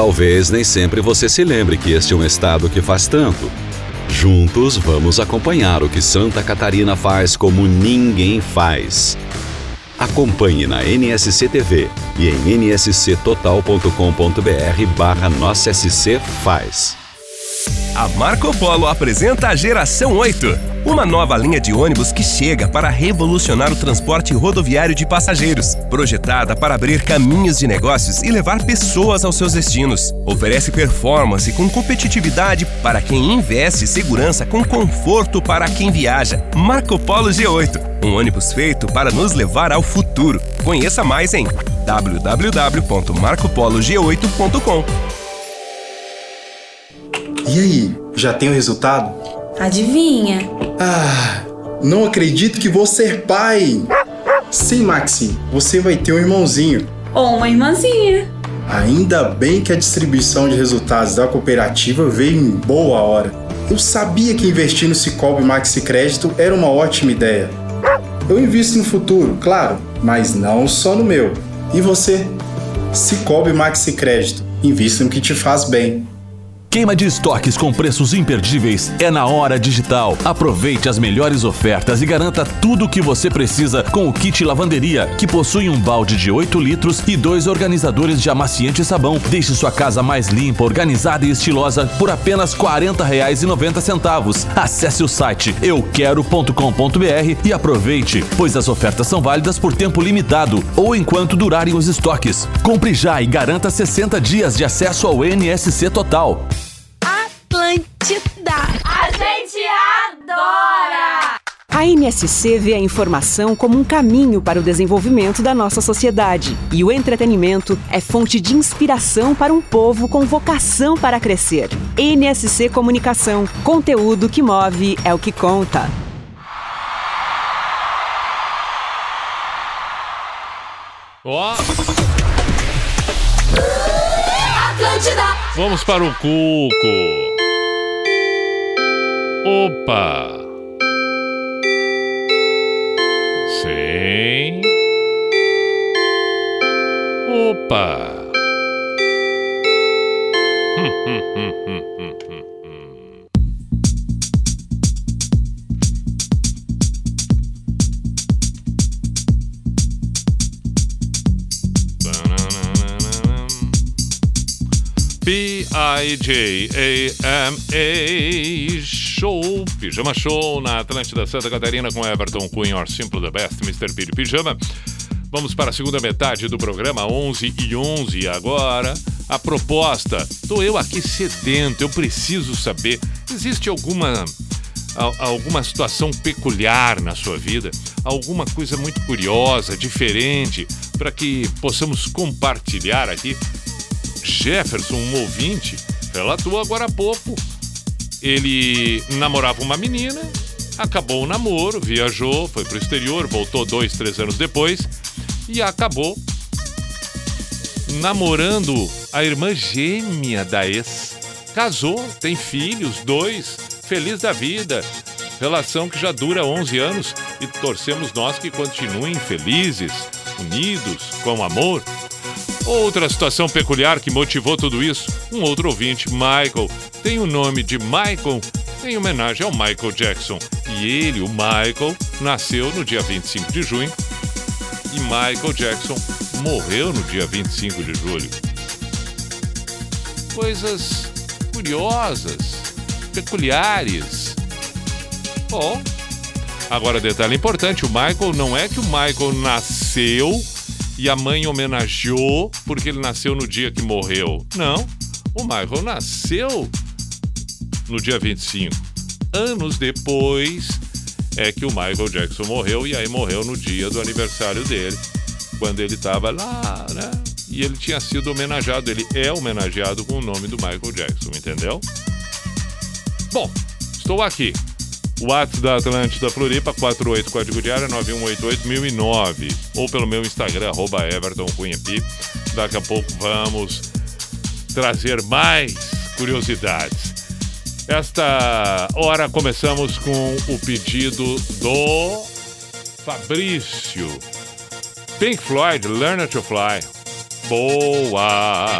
Talvez nem sempre você se lembre que este é um estado que faz tanto. Juntos vamos acompanhar o que Santa Catarina faz como ninguém faz. Acompanhe na NSC TV e em nsctotal.com.br barra Nossa SC Faz. A Marco Polo apresenta a Geração 8, uma nova linha de ônibus que chega para revolucionar o transporte rodoviário de passageiros, projetada para abrir caminhos de negócios e levar pessoas aos seus destinos. Oferece performance com competitividade para quem investe e segurança com conforto para quem viaja. Marco Polo G8, um ônibus feito para nos levar ao futuro. Conheça mais em www.marcopolog8.com. E aí, já tem o resultado? Adivinha? Ah, não acredito que vou ser pai! Sim, Maxi, você vai ter um irmãozinho. Ou uma irmãzinha. Ainda bem que a distribuição de resultados da cooperativa veio em boa hora. Eu sabia que investir no Cicobi Maxi Crédito era uma ótima ideia. Eu invisto no futuro, claro, mas não só no meu. E você? Cicobi Maxi Crédito. Invista no que te faz bem. Queima de estoques com preços imperdíveis é na Hora Digital. Aproveite as melhores ofertas e garanta tudo o que você precisa com o kit lavanderia, que possui um balde de 8 litros e dois organizadores de amaciante e sabão. Deixe sua casa mais limpa, organizada e estilosa por apenas R$ 40,90. Acesse o site euquero.com.br e aproveite, pois as ofertas são válidas por tempo limitado ou enquanto durarem os estoques. Compre já e garanta 60 dias de acesso ao NSC Total. Atlântida. A gente adora! A NSC vê a informação como um caminho para o desenvolvimento da nossa sociedade. E o entretenimento é fonte de inspiração para um povo com vocação para crescer. NSC Comunicação. Conteúdo que move é o que conta. Ó, Atlântida! vamos para o Cuco. Opa. Sim. Opa. B I J A M A Show, Pijama Show na Atlântida Santa Catarina com Everton Cunha, or Simple the Best, Mr. Piri Pijama. Vamos para a segunda metade do programa, 11 e 11 agora. A proposta, tô eu aqui sedento, eu preciso saber, existe alguma alguma situação peculiar na sua vida, alguma coisa muito curiosa, diferente, para que possamos compartilhar aqui. Jefferson, um ouvinte, relatou agora há pouco. Ele namorava uma menina, acabou o namoro, viajou, foi pro exterior, voltou dois, três anos depois e acabou namorando a irmã gêmea da ex. Casou, tem filhos, dois, feliz da vida. Relação que já dura 11 anos e torcemos nós que continuem felizes, unidos, com amor. Outra situação peculiar que motivou tudo isso, um outro ouvinte, Michael, tem o nome de Michael em homenagem ao Michael Jackson. E ele, o Michael, nasceu no dia 25 de junho e Michael Jackson morreu no dia 25 de julho. Coisas curiosas, peculiares. Bom, agora detalhe importante, o Michael não é que o Michael nasceu e a mãe homenageou porque ele nasceu no dia que morreu. Não, o Michael nasceu no dia 25. Anos depois é que o Michael Jackson morreu e aí morreu no dia do aniversário dele, quando ele estava lá, né? E ele tinha sido homenageado, ele é homenageado com o nome do Michael Jackson, entendeu? Bom, estou aqui. WhatsApp da Atlântida Floripa, 48 código de área 9188009. Ou pelo meu Instagram, arroba. Daqui a pouco vamos trazer mais curiosidades. Esta hora começamos com o pedido do Fabrício. Pink Floyd, Learn to Fly. Boa!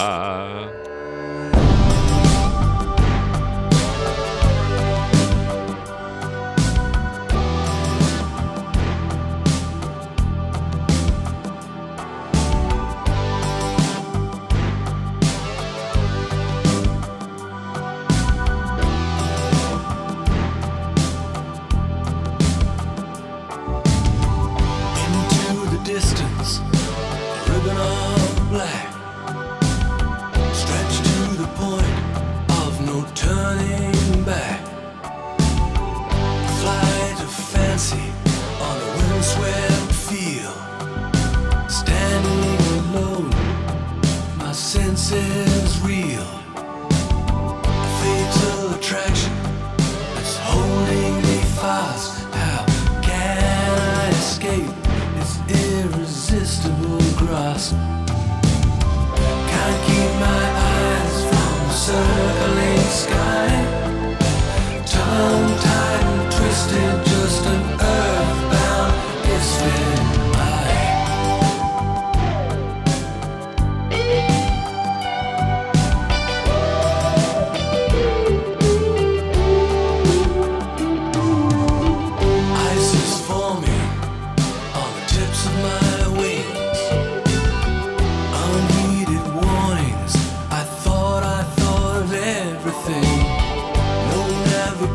sun.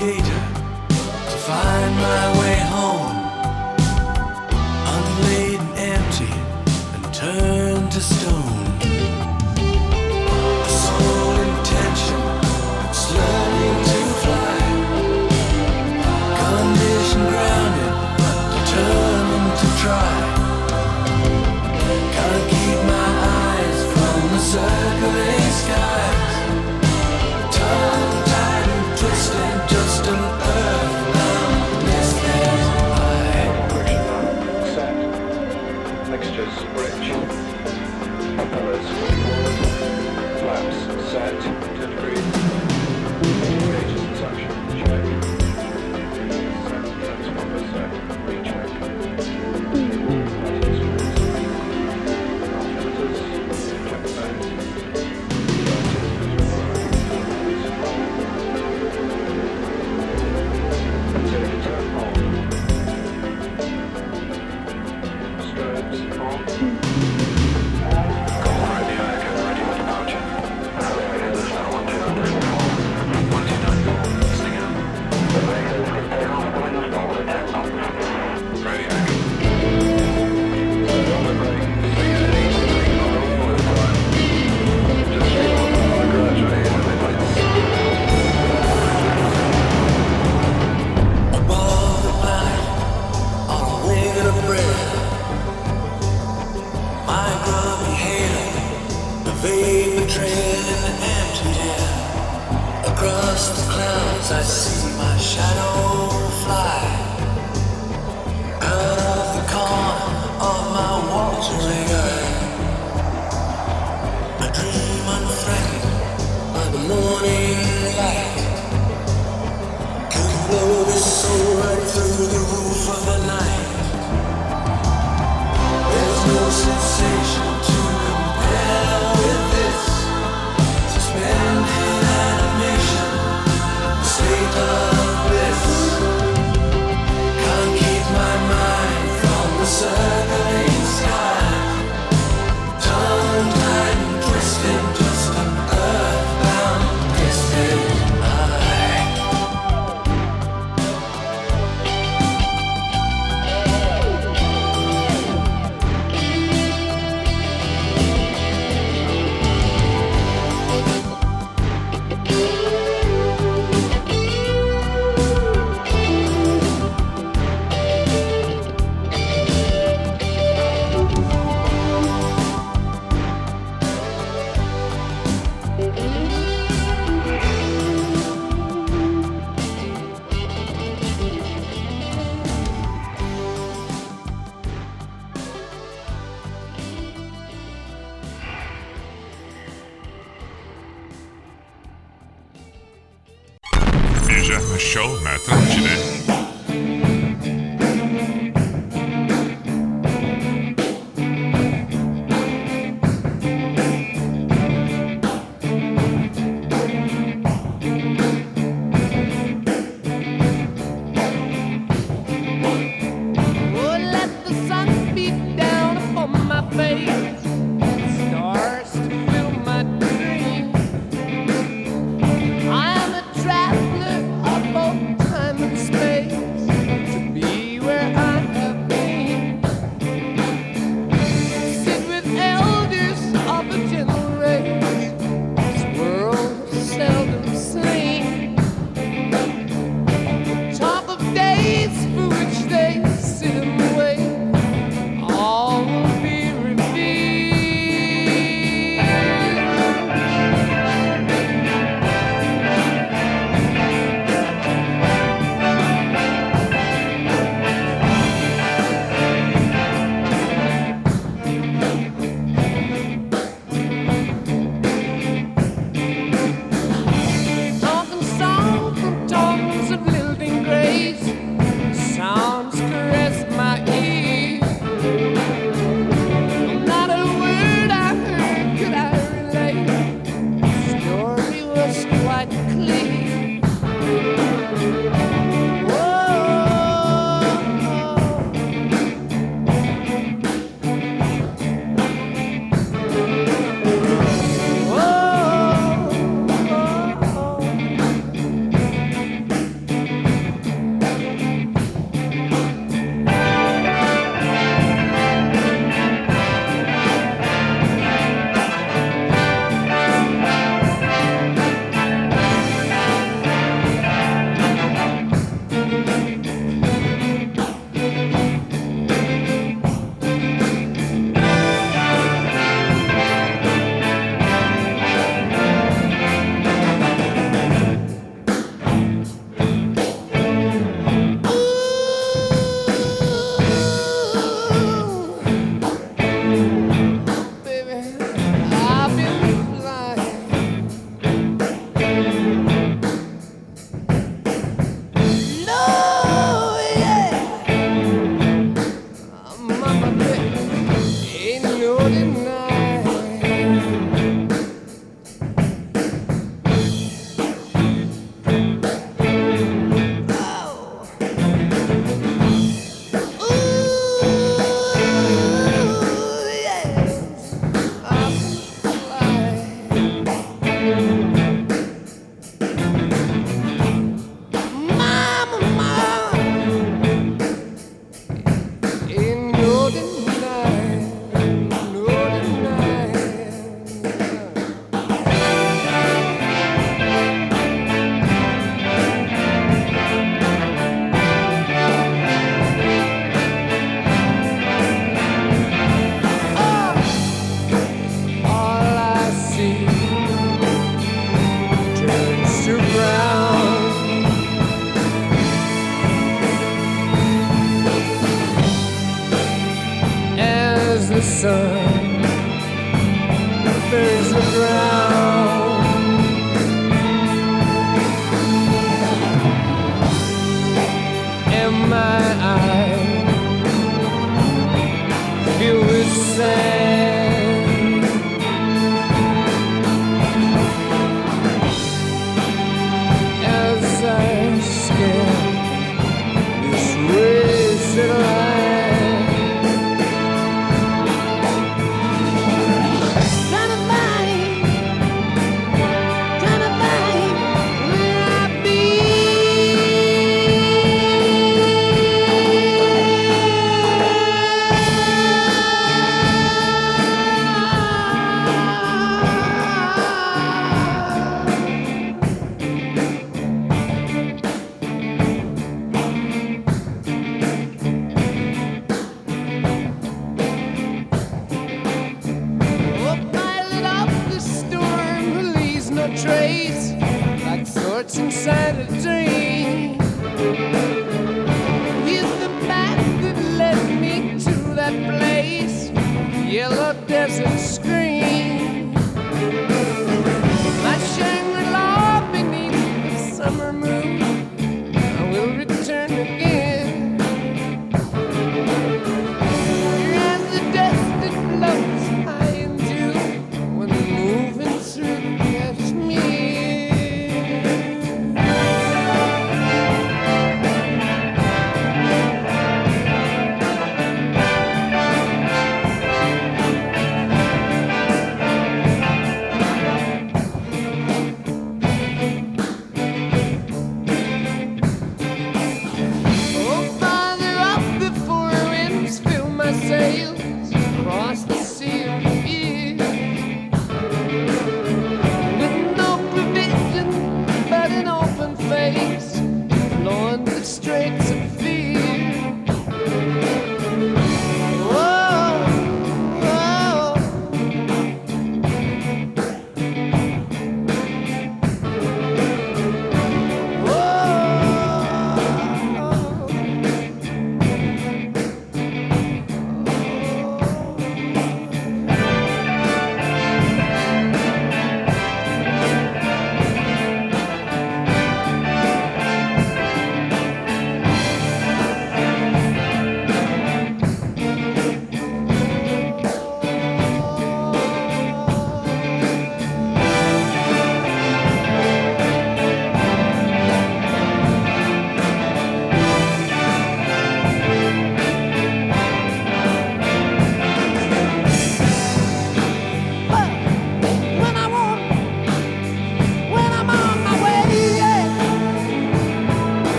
gauges.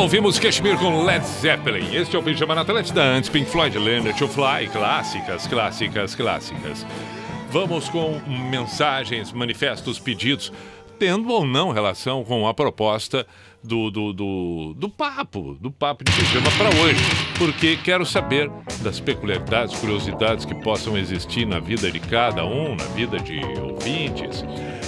Ouvimos Kashmir com Led Zeppelin. Este é o Pijama na Atlântida, antes Pink Floyd, Leonard to Fly, clássicas, clássicas, clássicas. Vamos com mensagens, manifestos, pedidos, tendo ou não relação com a proposta do, do, do, do papo, do papo de pijama para hoje. Porque quero saber das peculiaridades, curiosidades que possam existir na vida de cada um, na vida de ouvintes.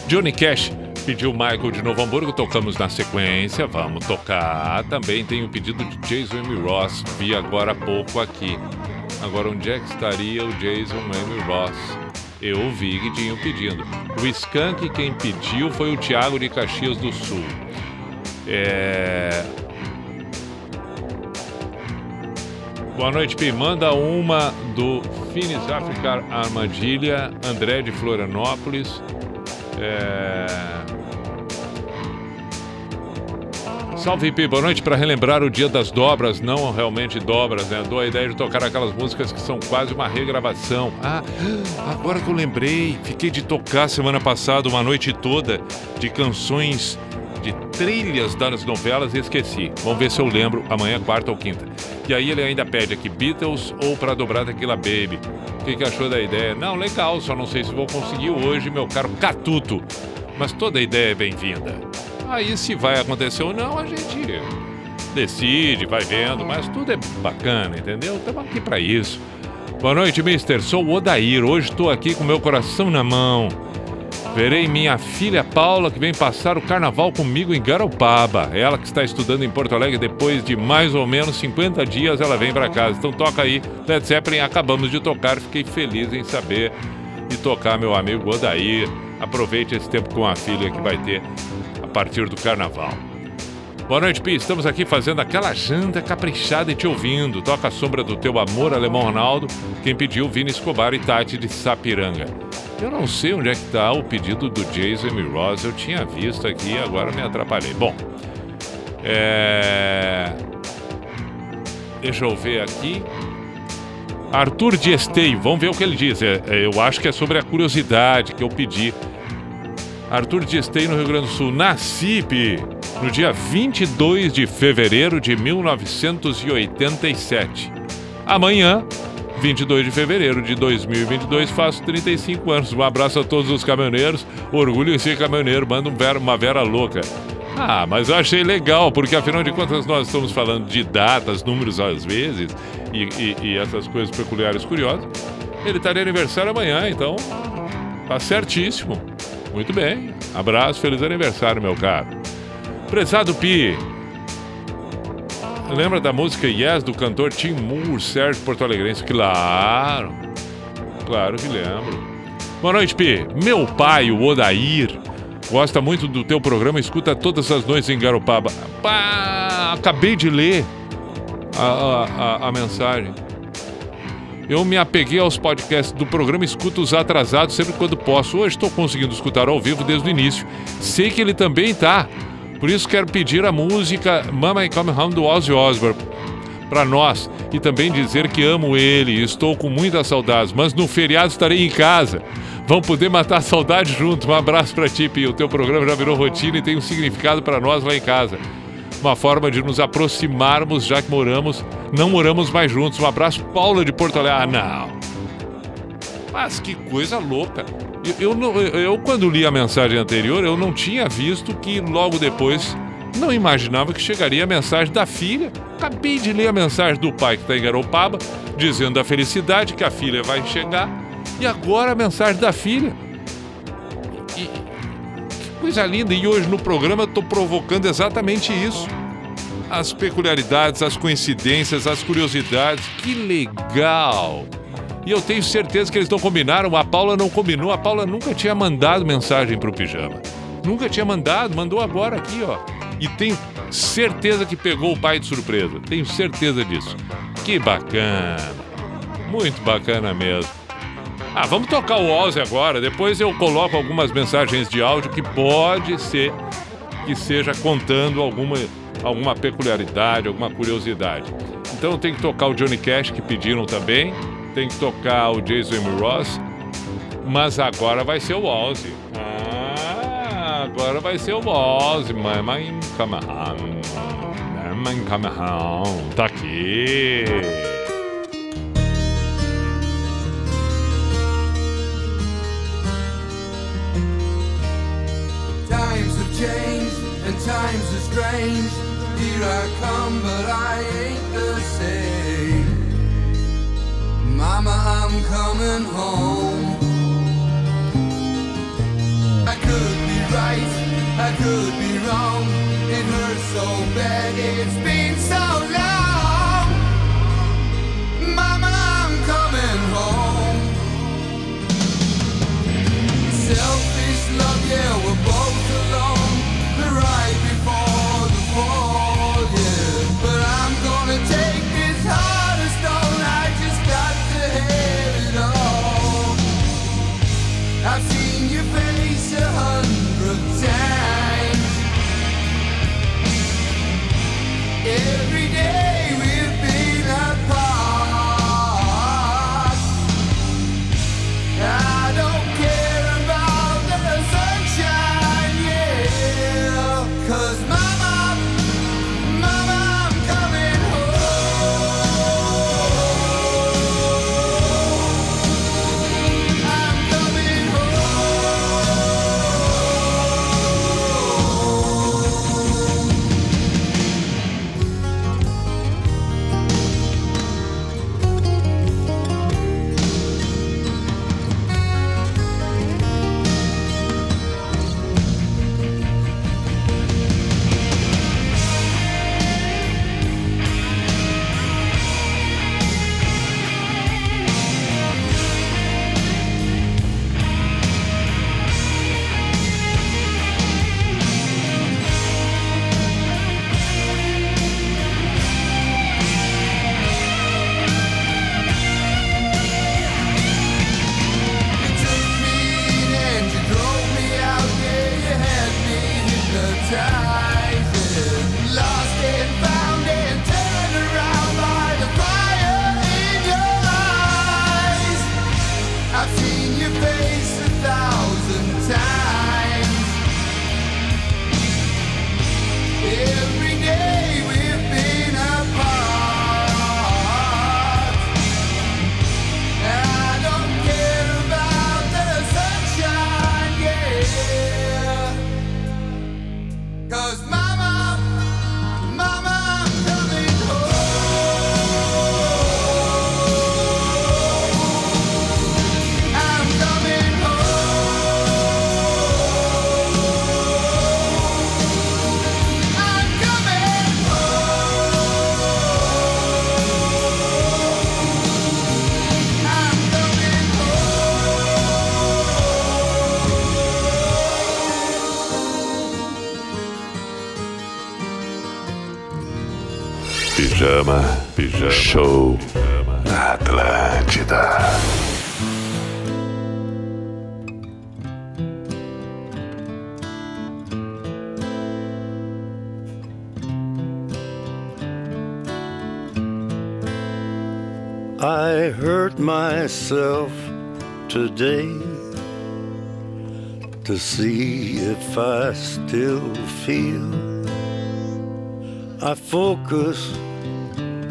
Johnny Cash pediu Michael de Novo Hamburgo, tocamos na sequência, vamos tocar. Também tem o pedido de Jason M. Ross, vi agora há pouco aqui. Agora, onde é que estaria o Jason M. Ross? Eu ouvi Guidinho pedindo. O Skank quem pediu foi o Thiago de Caxias do Sul. É... Boa noite, Pi. Manda uma do Finis Africa Armadilha, André de Florianópolis. É... Salve Pi, boa noite para relembrar o dia das dobras, não realmente dobras, né? Dou a ideia de tocar aquelas músicas que são quase uma regravação. Ah, agora que eu lembrei, fiquei de tocar semana passada uma noite toda de canções de trilhas das novelas e esqueci. Vamos ver se eu lembro amanhã, quarta ou quinta. E aí ele ainda pede aqui Beatles ou para dobrar Tequila Baby. O que, que achou da ideia? Não, legal, só não sei se vou conseguir hoje, meu caro Catuto. Mas toda ideia é bem-vinda. Aí se vai acontecer ou não, a gente decide, vai vendo, mas tudo é bacana, entendeu? Estamos aqui para isso. Boa noite, mister. Sou o Odair. Hoje estou aqui com meu coração na mão. Verei minha filha Paula, que vem passar o carnaval comigo em Garopaba. Ela que está estudando em Porto Alegre, depois de mais ou menos 50 dias, ela vem para casa. Então toca aí, Led Zeppelin. Acabamos de tocar, fiquei feliz em saber de tocar, meu amigo Odair. Aproveite esse tempo com a filha que vai ter a partir do carnaval. Boa noite, Pi. Estamos aqui fazendo aquela janta caprichada e te ouvindo. Toca a sombra do teu amor, Alemão Ronaldo. Quem pediu, Vini Escobar e Tati de Sapiranga. Eu não sei onde é que está o pedido do Jason. Ross. Eu tinha visto aqui, agora me atrapalhei. Bom, é... Deixa eu ver aqui. Arthur de vamos ver o que ele diz. É, é, eu acho que é sobre a curiosidade que eu pedi. Arthur de no Rio Grande do Sul. Nasci, no dia 22 de fevereiro de 1987. Amanhã, 22 de fevereiro de 2022, faço 35 anos. Um abraço a todos os caminhoneiros. Orgulho em ser caminhoneiro. Manda um vera, uma vera louca. Ah, mas eu achei legal, porque afinal de contas nós estamos falando de datas, números às vezes, e, e- e essas coisas peculiares curiosas. Ele está de aniversário amanhã, então tá certíssimo. Muito bem. Abraço, feliz aniversário, meu caro. Prezado Pi, lembra da música Yes do cantor Tim Moore, Sérgio Porto Alegrense? Claro, claro que lembro. Boa noite, Pi. Meu pai, o Odair, gosta muito do teu programa, escuta todas as noites em Garopaba. Pá, acabei de ler a, a, a- a mensagem. Eu me apeguei aos podcasts do programa, escuto os atrasados sempre quando posso. Hoje estou conseguindo escutar ao vivo desde o início. Sei que ele também tá. Por isso quero pedir a música Mama I Come Home do Ozzy Osbourne para nós e também dizer que amo ele e estou com muitas saudades, mas no feriado estarei em casa. Vamos poder matar a saudade junto. Um abraço para ti, Pi. O teu programa já virou rotina e tem um significado para nós lá em casa. Uma forma de nos aproximarmos, já que moramos, não moramos mais juntos. Um abraço, Paula de Porto Alegre. Ah, não. Mas que coisa louca. Eu, eu, eu, quando li a mensagem anterior, eu não tinha visto que logo depois não imaginava que chegaria a mensagem da filha. Acabei de ler a mensagem do pai que está em Garopaba, dizendo da felicidade que a filha vai chegar. E agora a mensagem da filha. E- que coisa linda. E hoje no programa eu estou provocando exatamente isso. As peculiaridades, as coincidências, as curiosidades. Que legal! E eu tenho certeza que eles não combinaram. A Paula não combinou. A Paula nunca tinha mandado mensagem pro pijama. Nunca tinha mandado, mandou agora aqui, ó. E tenho certeza que pegou o pai de surpresa. Tenho certeza disso. Que bacana. Muito bacana mesmo. Ah, vamos tocar o Ozzy agora. Depois eu coloco algumas mensagens de áudio que pode ser que seja contando alguma, alguma peculiaridade, alguma curiosidade. Então tem que tocar o Johnny Cash que pediram também, tem que tocar o Jason. Ross, mas agora vai ser o Ozzy. Ah, agora vai ser o Ozzy. In come home. Mama in come home. Tá aqui. Times have changed and times are strange. Here I come, but I ain't the same. Mama, I'm coming home. I could be right, I could be wrong. It hurts so bad, it's been so long. Mama, I'm coming home. Selfish love, yeah, we're both Pijama, pijama. Show na Atlântida. I hurt myself today to see if I still feel. I focus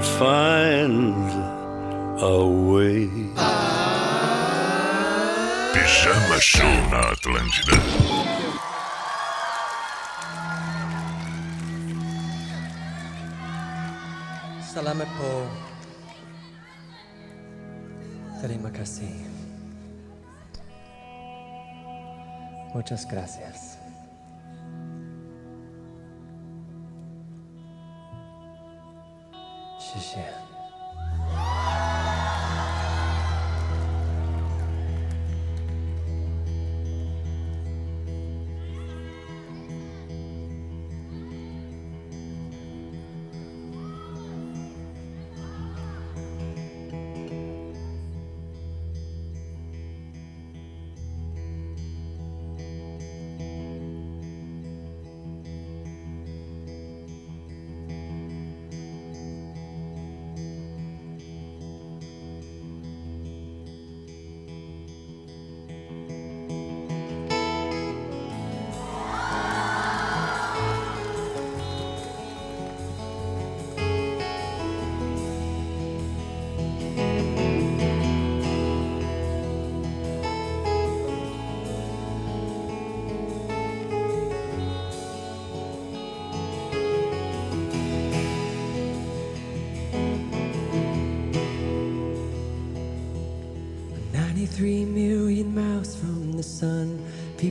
would find a way. Pijama Show na Atlântida. Salamat po. Terima kasih. Muchas gracias. 谢谢。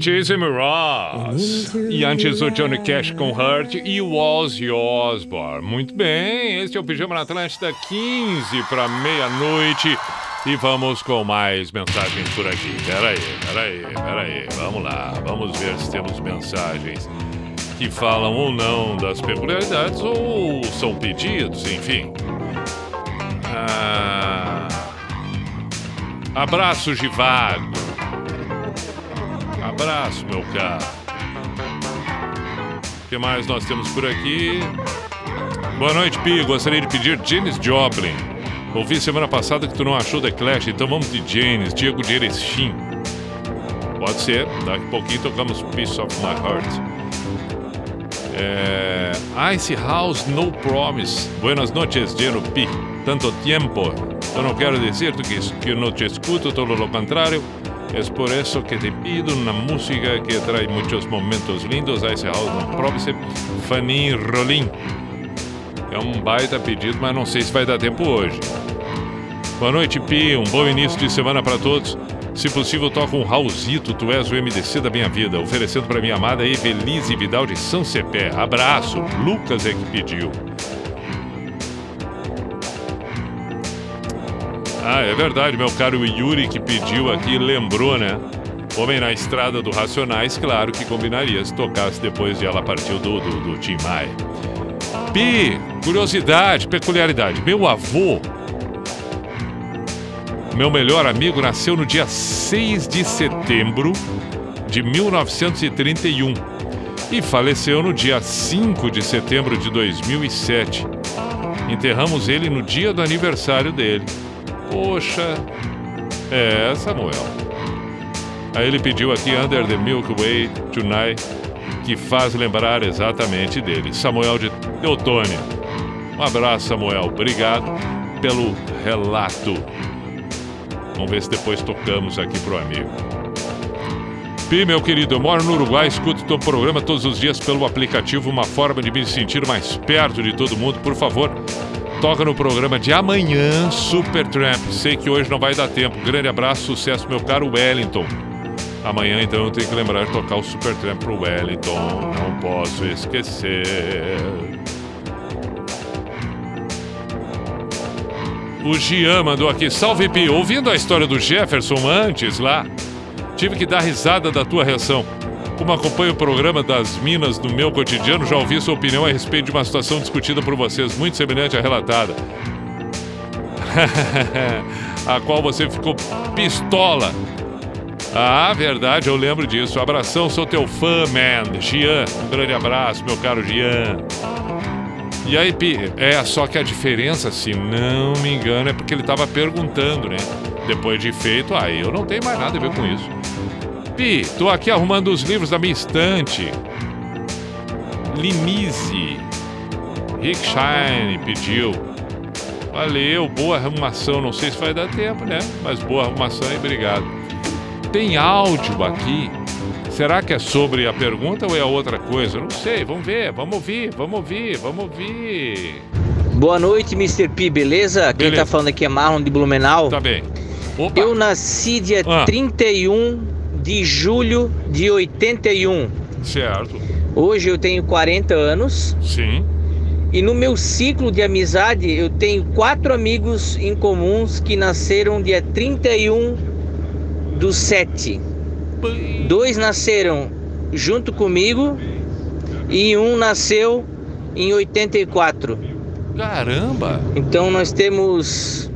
Jason Mraz. E antes o Johnny Cash com Hurt e o Ozzy Osbourne. Muito bem, este é o Pijama na Atlântida, 15 para meia-noite. E vamos com mais mensagens por aqui. Peraí, peraí, peraí. Vamos lá, vamos ver se temos mensagens que falam ou não das peculiaridades ou são pedidos, enfim. Ah, abraço, Givago. Abraço, meu caro. O que mais nós temos por aqui? Boa noite, Pi. Gostaria de pedir Janis Joplin. Ouvi semana passada que tu não achou The Clash, então vamos de Janis, Diego de Erechim. Pode ser, daqui a pouquinho tocamos Piece of My Heart. É... Ice House No Promise. Buenas noches, Geno Pi. Tanto tempo. Eu não quero dizer que, que não te escuto, todo lo contrario. Es por eso que te pido una música que trae muchos momentos lindos. Ice House No Promise. Fanny Rolim. É um baita pedido, mas não sei se vai dar tempo hoje. Boa noite, Pi. Um bom início de semana para todos. Se possível, toca um Raulzito, tu és o MDC da minha vida, oferecendo para minha amada Evelise Vidal de São Cepé. Abraço. Lucas é que pediu. Ah, é verdade, meu caro Yuri que pediu aqui, lembrou, né? Homem na estrada do Racionais, claro que combinaria se tocasse depois de ela partiu do, do, do Tim Maia. Pi, curiosidade, peculiaridade. Meu avô, meu melhor amigo, nasceu no dia 6 de setembro de 1931 e faleceu no dia 5 de setembro de 2007. Enterramos ele no dia do aniversário dele. Poxa, é, Samuel. Aí ele pediu aqui Under the Milky Way Tonight, que faz lembrar exatamente dele. Samuel de Teutônia. Um abraço, Samuel. Obrigado pelo relato. Vamos ver se depois tocamos aqui pro amigo. Pi, meu querido, eu moro no Uruguai, escuto teu programa todos os dias pelo aplicativo, uma forma de me sentir mais perto de todo mundo. Por favor, toca no programa de amanhã, Super Tramp. Sei que hoje não vai dar tempo. Grande abraço, sucesso, meu caro Wellington. Amanhã, então, eu tenho que lembrar de tocar o Super Tramp pro Wellington. Não posso esquecer. O Gian mandou aqui, salve Pi, ouvindo a história do Jefferson antes lá, tive que dar risada da tua reação. Como acompanho o programa das Minas no meu cotidiano, já ouvi sua opinião a respeito de uma situação discutida por vocês, muito semelhante à relatada. [laughs] a qual você ficou pistola. Ah, verdade, eu lembro disso. Abração, sou teu fã, man. Gian, um grande abraço, meu caro Gian. E aí, Pi, é, só que a diferença, se não me engano, é porque ele tava perguntando, né? Depois de feito, aí eu não tenho mais nada a ver com isso. Pi, tô aqui arrumando os livros da minha estante. Linise. Rick Shine pediu. Valeu, boa arrumação. Não sei se vai dar tempo, né? Mas boa arrumação e obrigado. Tem áudio aqui. Será que é sobre a pergunta ou é outra coisa? Não sei. Vamos ver, vamos ouvir, vamos ouvir, vamos ouvir. Boa noite, Mr. P, beleza? Quem tá falando aqui é Marlon de Blumenau. Tá bem. Eu nasci dia Ah. 31 de julho de 81. Certo. Hoje eu tenho 40 anos. Sim. E no meu ciclo de amizade, eu tenho quatro amigos em comuns que nasceram dia 31 do 7. Dois nasceram junto comigo e um nasceu em 84. Caramba! Então nós temos.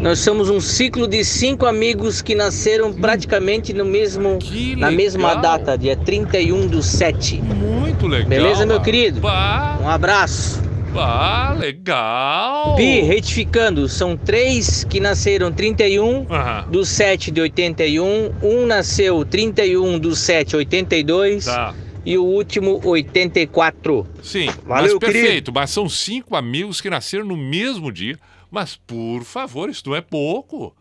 Nós somos um ciclo de cinco amigos que nasceram praticamente no mesmo, na mesma data, dia 31 do 7. Muito legal. Beleza, meu querido? Bah, Um abraço. bah, legal. Pi, retificando, são três que nasceram 31 Aham. do 7 de 81, um nasceu 31 do 7 82 Tá. e o último 84. Sim, Valeu, mas perfeito. querido. Mas são cinco amigos que nasceram no mesmo dia. Mas, por favor, isso não é pouco.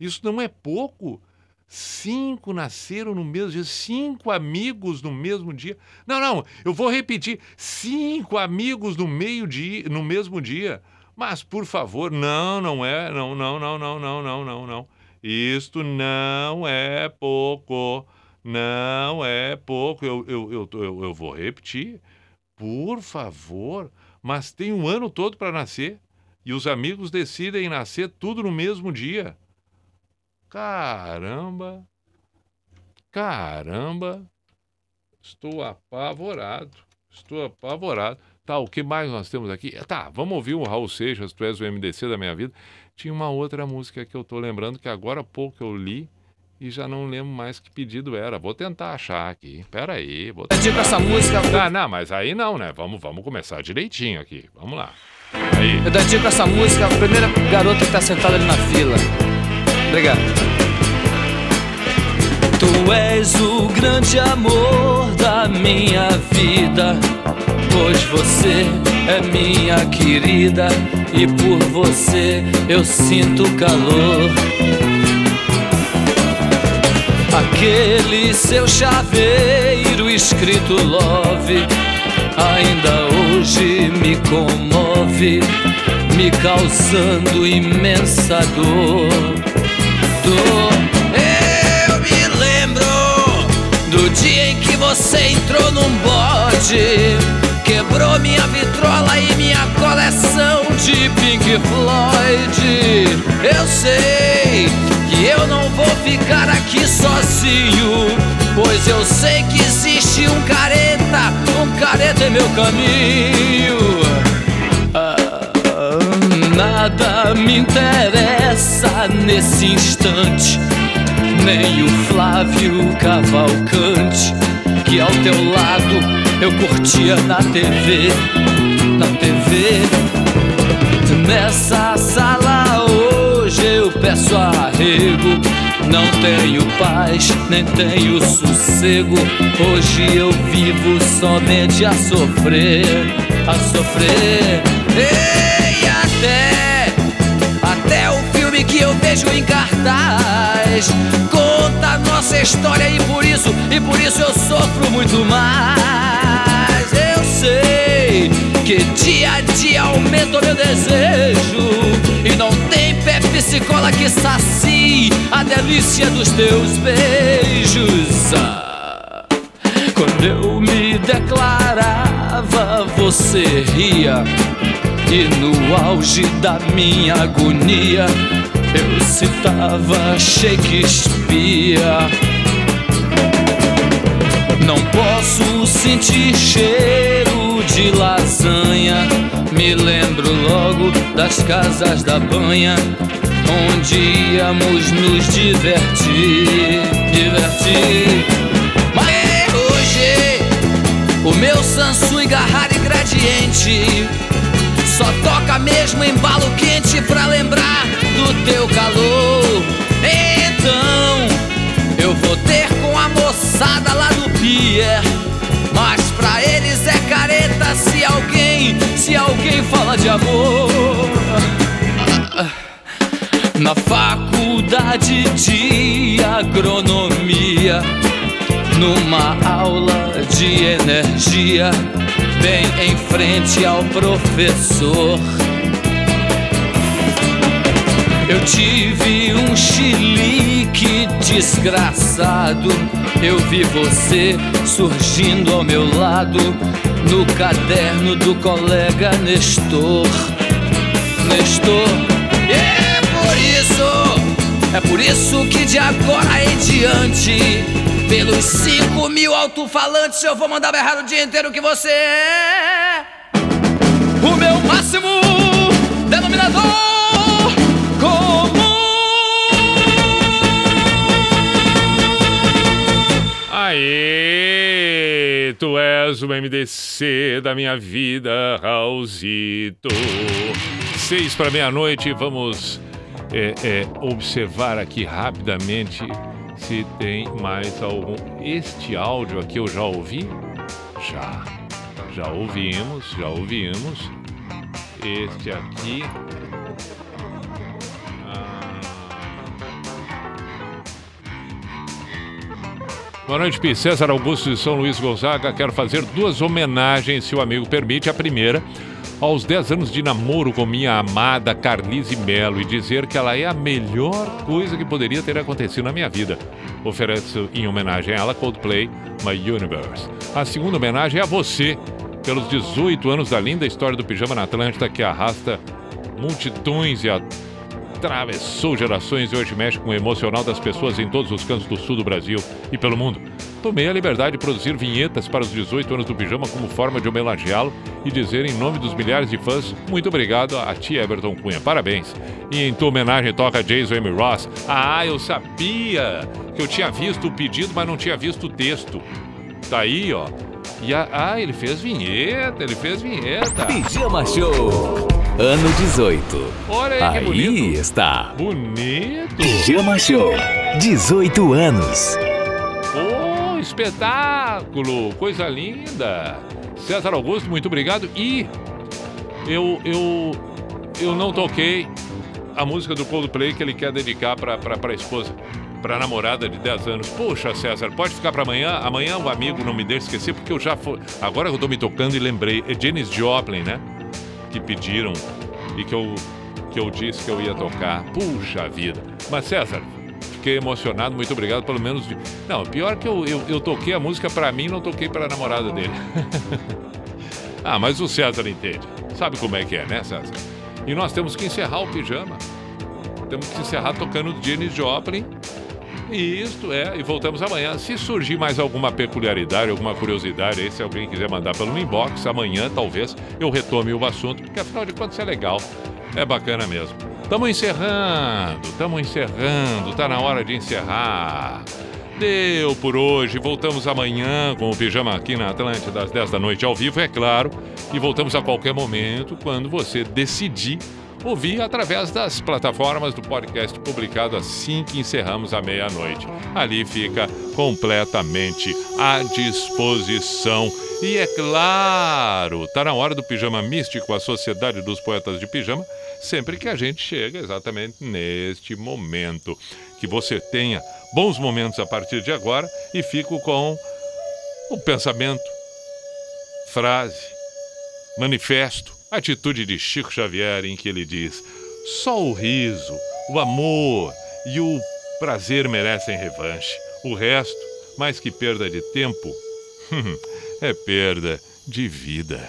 Isso não é pouco. Cinco nasceram no mesmo dia. Cinco amigos no mesmo dia. Não, não, eu vou repetir. Cinco amigos no meio dia, no mesmo dia. Mas, por favor, não, não é. Não, não, não, não, não, não, não, não. Isto não é pouco. Não é pouco. Eu, eu, eu, eu, eu vou repetir. Por favor. Mas tem um ano todo para nascer. E os amigos decidem nascer tudo no mesmo dia. Caramba. Caramba. Estou apavorado. Estou apavorado. Tá, o que mais nós temos aqui? Tá, vamos ouvir o Raul Seixas, Tu és o MDC da minha vida. Tinha uma outra música que eu tô lembrando que agora há pouco eu li e já não lembro mais que pedido era. Vou tentar achar aqui. Pera aí. Vou Tipo essa música. Não, não, mas aí não, né? Vamos, vamos começar direitinho aqui. Vamos lá. Aí. Eu dedico essa música à primeira garota que tá sentada ali na fila. Obrigado. Tu és o grande amor da minha vida, pois você é minha querida e por você eu sinto calor. Aquele seu chaveiro escrito love ainda hoje me comove, me causando imensa dor. Dor. Eu me lembro do dia em que você entrou num bode, quebrou minha vitrola e minha coleção de Pink Floyd. Eu sei que eu não vou ficar aqui sozinho, pois eu sei que existe um careta, um careta em meu caminho. Ah, nada me interessa nesse instante, nem o Flávio Cavalcante, que ao teu lado eu curtia na TV, na TV. Nessa peço arrego. Não tenho paz, nem tenho sossego. Hoje eu vivo somente a sofrer, a sofrer. E até, até o filme que eu vejo em cartaz conta a nossa história e por isso, e por isso eu sofro muito mais. Eu sei que dia a dia aumenta o meu desejo e não tem Pepsi Cola que sacie a delícia dos teus beijos. Ah, quando eu me declarava, você ria. E no auge da minha agonia, eu citava Shakespeare. Não posso sentir cheiro de lasanha. Me lembro logo das casas da banha, onde íamos nos divertir, divertir. Mas hoje o meu Sansui Garrara e Gradiente só toca mesmo embalo quente pra lembrar do teu calor. Então eu vou ter com a moçada lá do pier. Mas pra eles é careta se alguém, se alguém fala de amor. Na faculdade de agronomia, numa aula de energia, bem em frente ao professor. Eu tive um chilique desgraçado. Eu vi você surgindo ao meu lado no caderno do colega Nestor. Nestor, é por isso que de agora em diante, pelos cinco mil alto-falantes, eu vou mandar berrar o dia inteiro que você é o meu máximo denominador comum. Aê, tu és o MDC da minha vida, Raulzito. Seis para meia-noite, vamos é, é, observar aqui rapidamente se tem mais algum. Este áudio aqui eu já ouvi? Já. Já ouvimos, já ouvimos. Este aqui. Boa noite, Pi. César Augusto de São Luís Gonzaga. Quero fazer duas homenagens, se o amigo permite. A primeira, aos 10 anos de namoro com minha amada Carlise Melo e dizer que ela é a melhor coisa que poderia ter acontecido na minha vida. Ofereço em homenagem a ela Coldplay, My Universe. A segunda homenagem é a você, pelos 18 anos da linda história do Pijama na Atlântida que arrasta multidões e atravessou gerações e hoje mexe com o emocional das pessoas em todos os cantos do sul do Brasil e pelo mundo. Tomei a liberdade de produzir vinhetas para os 18 anos do Pijama como forma de homenageá-lo e dizer em nome dos milhares de fãs, muito obrigado a ti, Everton Cunha. Parabéns. E em tua homenagem toca Jason M. Ross. Ah, eu sabia que eu tinha visto o pedido, mas não tinha visto o texto. Tá aí, ó. E a- ah, ele fez vinheta, ele fez vinheta. Pijama Show, ano 18. Olha aí que Aí está. Bonito. Pijama Show, 18 anos. Oh, espetáculo! Coisa linda! César Augusto, muito obrigado. E eu, eu, eu não toquei a música do Coldplay que ele quer dedicar para a esposa, para namorada de 10 anos. Poxa, César, pode ficar para amanhã? Amanhã o amigo não me deixa esquecer, porque eu já fui. Agora eu tô me tocando e lembrei. É Janis Joplin, né? Que pediram e que eu, que eu disse que eu ia tocar. Puxa vida! Mas, César, fiquei emocionado, muito obrigado, pelo menos. Não, pior que eu, eu, eu toquei a música pra mim, não toquei pra namorada dele. [laughs] ah, mas o César entende. Sabe como é que é, né, César? E nós temos que encerrar o pijama. Temos que encerrar tocando Janis Joplin. Isto é, e voltamos amanhã. Se surgir mais alguma peculiaridade, alguma curiosidade aí, se alguém quiser mandar pelo inbox, amanhã talvez eu retome o assunto, porque afinal de contas é legal, é bacana mesmo. Estamos encerrando, estamos encerrando, tá na hora de encerrar. Deu por hoje, voltamos amanhã com o Pijama aqui na Atlântida às 10 da noite ao vivo, é claro, e voltamos a qualquer momento quando você decidir ouvir através das plataformas do podcast publicado assim que encerramos a meia-noite. Ali fica completamente à disposição. E é claro, está na hora do Pijama Místico, a Sociedade dos Poetas de Pijama, sempre que a gente chega exatamente neste momento. Que você tenha bons momentos a partir de agora e fico com o pensamento, frase, manifesto Atitude de Chico Xavier em que ele diz: só o riso, o amor e o prazer merecem revanche. O resto, mais que perda de tempo, [laughs] é perda de vida.